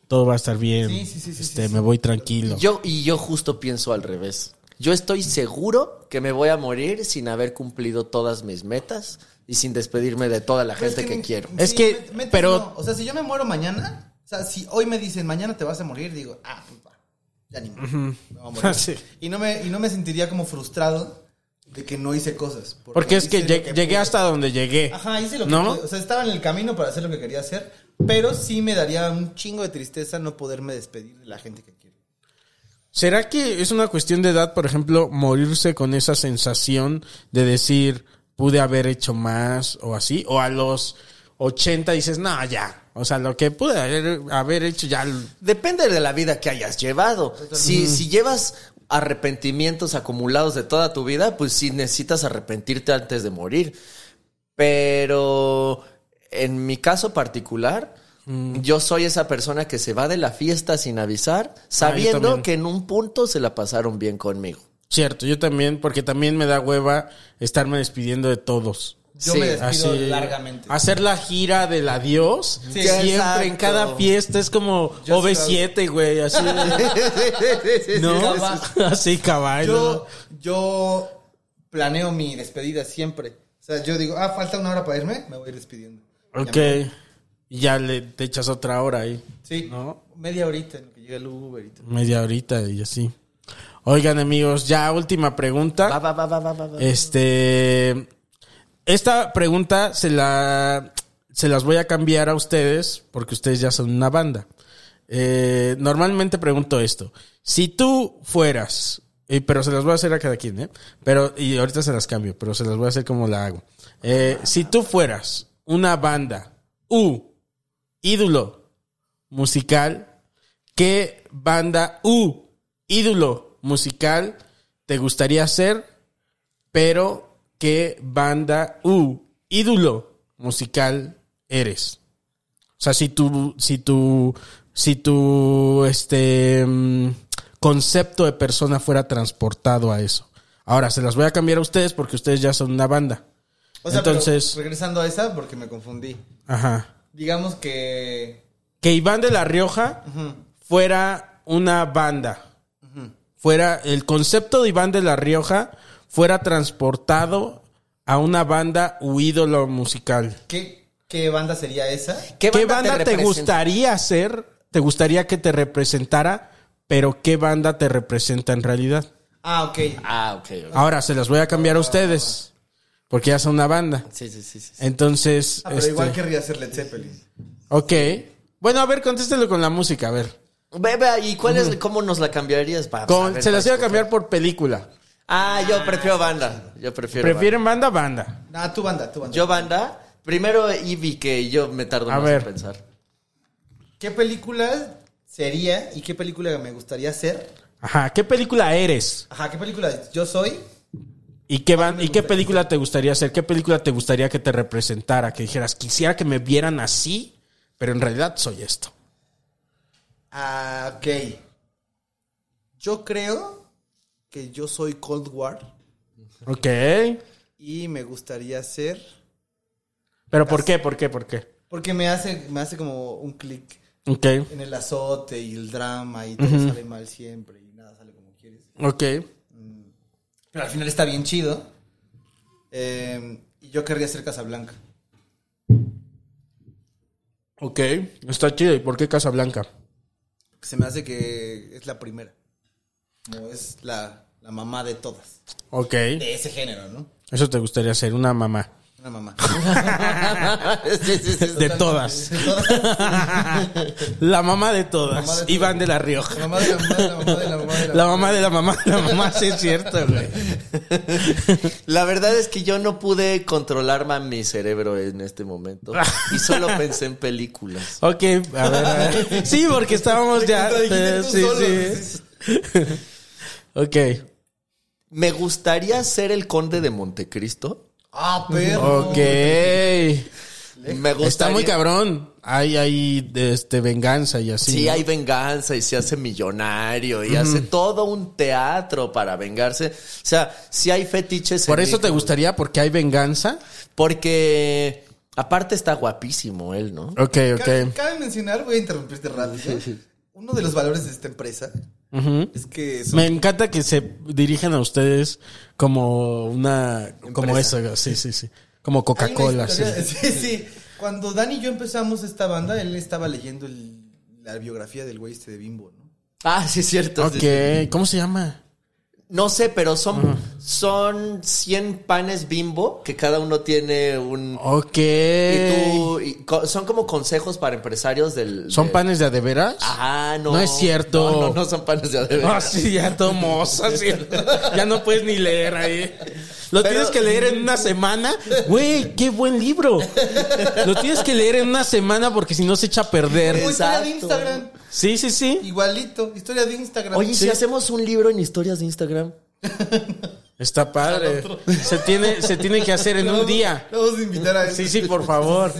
todo va a estar bien. Sí, sí, sí, sí, este, sí, sí. me voy tranquilo. yo y yo justo pienso al revés. Yo estoy seguro que me voy a morir sin haber cumplido todas mis metas y sin despedirme de toda la Pero gente es que, quiero. Es que, pero- no. O sea, si yo me muero mañana, o sea, si hoy me dicen mañana te vas a morir, digo, ah, pues va, ya ni me voy a morir. Sí. y, no me, y no me sentiría como frustrado de que no hice cosas. Porque es que llegué pude. hasta donde llegué. Ajá, hice lo que ¿No? pude. O sea, estaba en el camino para hacer lo que quería hacer, pero sí me daría un chingo de tristeza no poderme despedir de la gente que quiero. ¿Será que es una cuestión de edad, por ejemplo, morirse con esa sensación de decir, pude haber hecho más o así? O a los 80 dices, no, ya. O sea, lo que pude haber, haber hecho ya. Depende de la vida que hayas llevado. Si, si llevas arrepentimientos acumulados de toda tu vida, pues sí necesitas arrepentirte antes de morir. Pero en mi caso particular, yo soy esa persona que se va de la fiesta sin avisar, sabiendo también. que en un punto se la pasaron bien conmigo. Cierto, yo también, porque también me da hueva estarme despidiendo de todos. Yo Sí, me despido Así, largamente. Hacer la gira del adiós. Sí, siempre, exacto. en cada fiesta es como Yo OV7, güey. Así. ¿No? Así, caballo. Yo, yo planeo mi despedida siempre. O sea, yo digo, ah, falta una hora para irme, me voy a ir despidiendo. Ok. Y ya le te echas otra hora ahí. Sí, ¿No? media horita en lo que llega el Uber y todo. Media horita y así. Oigan, amigos, ya última pregunta. Va, va, va, va, va, va, va. Este. Esta pregunta se la. Se las voy a cambiar a ustedes porque ustedes ya son una banda. Eh, normalmente pregunto esto. Si tú fueras. eh, pero se las voy a hacer a cada quien, ¿eh? Pero, y ahorita se las cambio, pero se las voy a hacer como la hago. Eh, si tú fueras una banda, U, ídolo musical, ¿qué banda U, ídolo musical te gustaría ser? Pero, ¿qué banda U, ídolo musical eres? O sea, si tu, si tu, si tu, este, mm, concepto de persona fuera transportado a eso. Ahora, se las voy a cambiar a ustedes porque ustedes ya son una banda. O sea, Entonces- regresando a esa, porque me confundí. Ajá. Digamos que. Que Iván de la Rioja fuera una banda. Fuera, el concepto de Iván de la Rioja fuera transportado a una banda u ídolo musical. ¿qué, ¿Qué banda sería esa? ¿Qué, banda, te, gustaría ser? ¿Te gustaría que te representara? Pero ¿qué banda te representa en realidad? Ah, ok. Ah, ok. ok. Ahora se las voy a cambiar a ustedes. Porque ya son una banda. Sí, sí, sí, sí. Ah, Entonces. pero este, igual querría ser Led Zeppelin. Ok. Bueno, a ver, contéstelo con la música, a ver. Ve, ve, ¿y cuál es, cómo nos la cambiarías? Vamos a Con- ver se las iba a cambiar por película. Ah, yo prefiero banda. Yo prefiero ¿Prefieren banda banda? Ah, tu banda, tu banda. banda. Yo banda. Primero Ivy, que yo me tardo A más ver. en pensar. ¿Qué película sería y qué película me gustaría ser? Ajá. ¿Qué película eres? Ajá, ¿qué película es? Yo soy. ¿Y qué, van, ¿Y qué película te gustaría hacer? ¿Qué película te gustaría que te representara? Que dijeras, quisiera que me vieran así, pero en realidad soy esto. Ah, ok. Yo creo que yo soy Cold War Ok. y me gustaría ser. ¿Pero por qué? ¿Por qué? ¿Por qué? Porque me hace, me hace como un clic Ok, en el azote y el drama y todo sale mal siempre y nada sale como quieres. ok. Pero al final está bien chido. Eh, y yo querría ser Casablanca. Ok, está chido. ¿Y por qué Casablanca? Se me hace que es la primera. Como es la, la mamá de todas. Ok. De ese género, ¿no? Eso te gustaría ser, una mamá. Una mamá. Sí, sí, sí. De todas. De todas. La mamá de todas. Mamá de todas. Iván de la Rioja. La mamá de la mamá de la mamá de la mamá de la La mamá de la mamá de la mamá, sí es cierto, güey. La verdad es que yo no pude controlar más mi cerebro en este momento. Y solo pensé en películas. Ok, a ver, a ver. Sí, porque estábamos ya. eh, sí, sí. Ok. Me gustaría ser el conde de Montecristo. Ah, perro. Ok. Me gustaría... Está muy cabrón. Hay, hay este, venganza y así. Sí, ¿no? hay venganza y se hace millonario y hace todo un teatro para vengarse. O sea, si hay fetiches. Por en eso te gustaría, porque hay venganza. Porque aparte está guapísimo él, ¿no? Ok, ok. cabe mencionar, voy a interrumpirte rápido. Uno de los valores de esta empresa Ujú. es que son Me encanta que se dirijan a ustedes como una. Como eso, sí, sí, sí. Como Coca-Cola, sí. sí, sí. Cuando Dani y yo empezamos esta banda, él estaba leyendo el- la biografía del güey este de Bimbo, ¿no? Ah, sí, es cierto. Ok, ¿cómo se llama? No sé, pero son, son 100 panes bimbo que cada uno tiene un... Ok. Y tú, y co- son como consejos para empresarios del... ¿Son de- panes de a de veras? Ajá, no. No es cierto. No, no, no son panes de Ah, adeveras. sí, ya tomos. así. Ya no puedes ni leer ahí. Lo Pero- tienes que leer en una semana. Güey, qué buen libro. Lo tienes que leer en una semana porque si no se echa a perder. Exacto. Instagram. Sí, sí, sí. Igualito, historia de Instagram. Oye, ¿y Sí. si hacemos un libro en historias de Instagram? Está padre. Se tiene, se tiene que hacer en un día. Vamos a invitar a Sí, sí, por favor.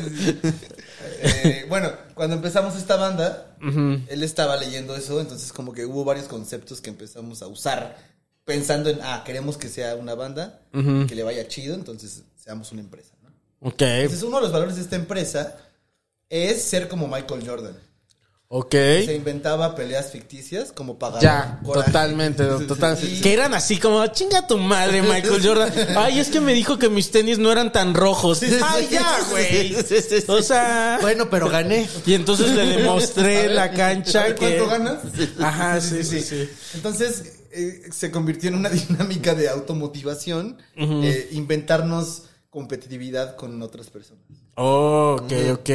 Eh, bueno, cuando empezamos esta banda, él estaba leyendo eso, entonces como que hubo varios conceptos que empezamos a usar pensando en, ah, queremos que sea una banda, que le vaya chido, entonces seamos una empresa. ¿no? Ok, Entonces uno de los valores de esta empresa es ser como Michael Jordan. Ok. Se inventaba peleas ficticias como para Ya, coraje. totalmente, total. Sí. Que eran así como, chinga tu madre, Michael Jordan. Ay, es que me dijo que mis tenis no eran tan rojos. Ay, ya, güey. O sea. Bueno, pero gané. Y entonces le demostré la ¿A cancha que. ¿Cuánto ganas? Ajá, sí, sí, sí. Entonces eh, se convirtió en una dinámica de automotivación, eh, inventarnos competitividad con otras personas. Oh, ok, ok.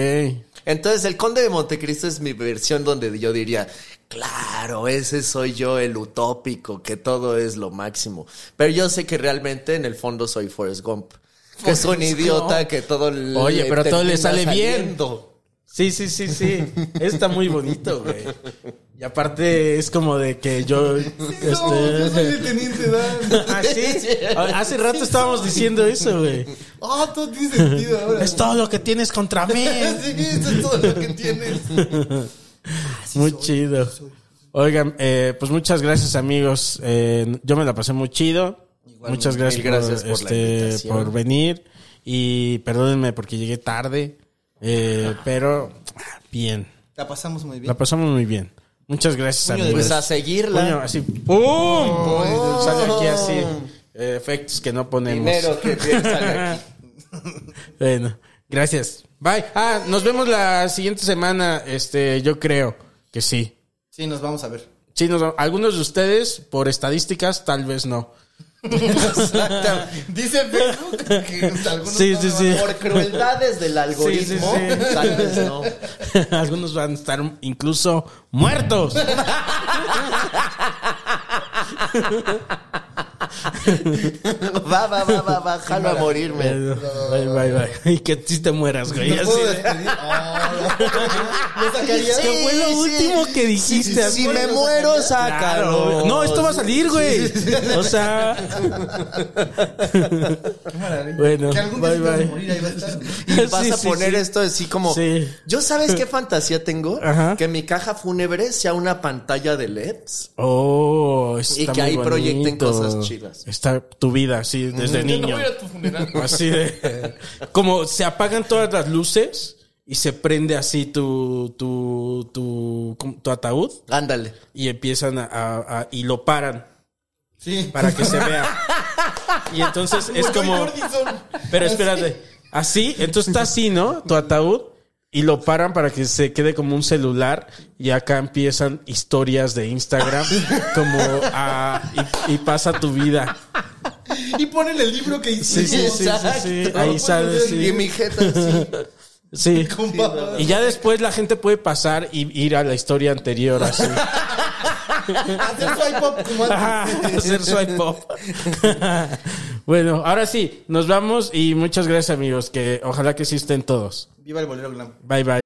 Entonces, el Conde de Montecristo es mi versión donde yo diría, claro, ese soy yo, el utópico, que todo es lo máximo. Pero yo sé que realmente en el fondo soy Forrest Gump. Que es un idiota que todo le Oye, pero todo le sale bien. Sí, sí, sí, sí. Está muy bonito, güey. Y aparte es como de que yo. No, yo soy este. el teniente Dan. Ah, sí. Hace rato estábamos diciendo eso, güey. Ah, todo tiene sentido ahora. Es todo lo que tienes contra mí. Sí, eso es todo lo que tienes. Muy chido. Oigan, eh, pues muchas gracias, amigos. Eh, yo me la pasé muy chido. muchas gracias, por, por este, por venir. Y perdónenme porque llegué tarde. Eh, pero bien. La pasamos muy bien. La pasamos muy bien. Muchas gracias, amigos. Pues a seguirla. Puño, así. ¡Pum! Sale aquí así. eh, efectos que no ponemos. Dinero que sale aquí. Bueno, gracias. Bye. Ah, nos vemos la siguiente semana. Este, yo creo que sí. Sí, nos vamos a ver. Sí, nos, algunos de ustedes, por estadísticas, tal vez no. Dice Facebook que algunos Sí, sí, sí. Por crueldades del algoritmo, tal vez no. algunos van a estar incluso muertos. Va, va, va, va, va, jalo a morirme. Bye, bye, bye. Y que si te mueras, güey. ¿Me Así puedo despedir? Oh, no. ¿Lo sacarías? ¿Qué fue lo Sí, último que dijiste? Si me muero, sácalo. Claro. No, esto va a salir, güey. O sea, Qué maravilla. Bueno, que algún día bye, te vas a bye. morir, ahí va a estar. Y vas Sí, a poner sí. esto así como. Sí. Yo sabes qué fantasía tengo? Ajá. Que mi caja fúnebre sea una pantalla de LEDs. Oh, Y que muy ahí proyecten cosas chidas. Está tu vida, así, desde niño. tu funeral. Así de. Como se apagan todas las luces y se prende así tu, tu, tu, tu ataúd Ándale. y empiezan a, a- a- y lo paran Sí. para que se vea. Y entonces es como, pero espérate, así, entonces está así, ¿no? Tu ataúd y lo paran para que se quede como un celular y acá empiezan historias de Instagram como a, y, y pasa tu vida. Y ponen el libro que Sí, hiciste. sí, sí, sí, sí. Exacto. Ahí sale, sí. Y mi jeta sí. Sí. Y ya después la gente puede pasar y ir a la historia anterior así. Hacer swipe up como antes. Ajá, hacer swipe up. bueno, ahora sí, nos vamos y muchas gracias amigos, que ojalá que sí estén todos. Viva el bolero glam. Bye bye.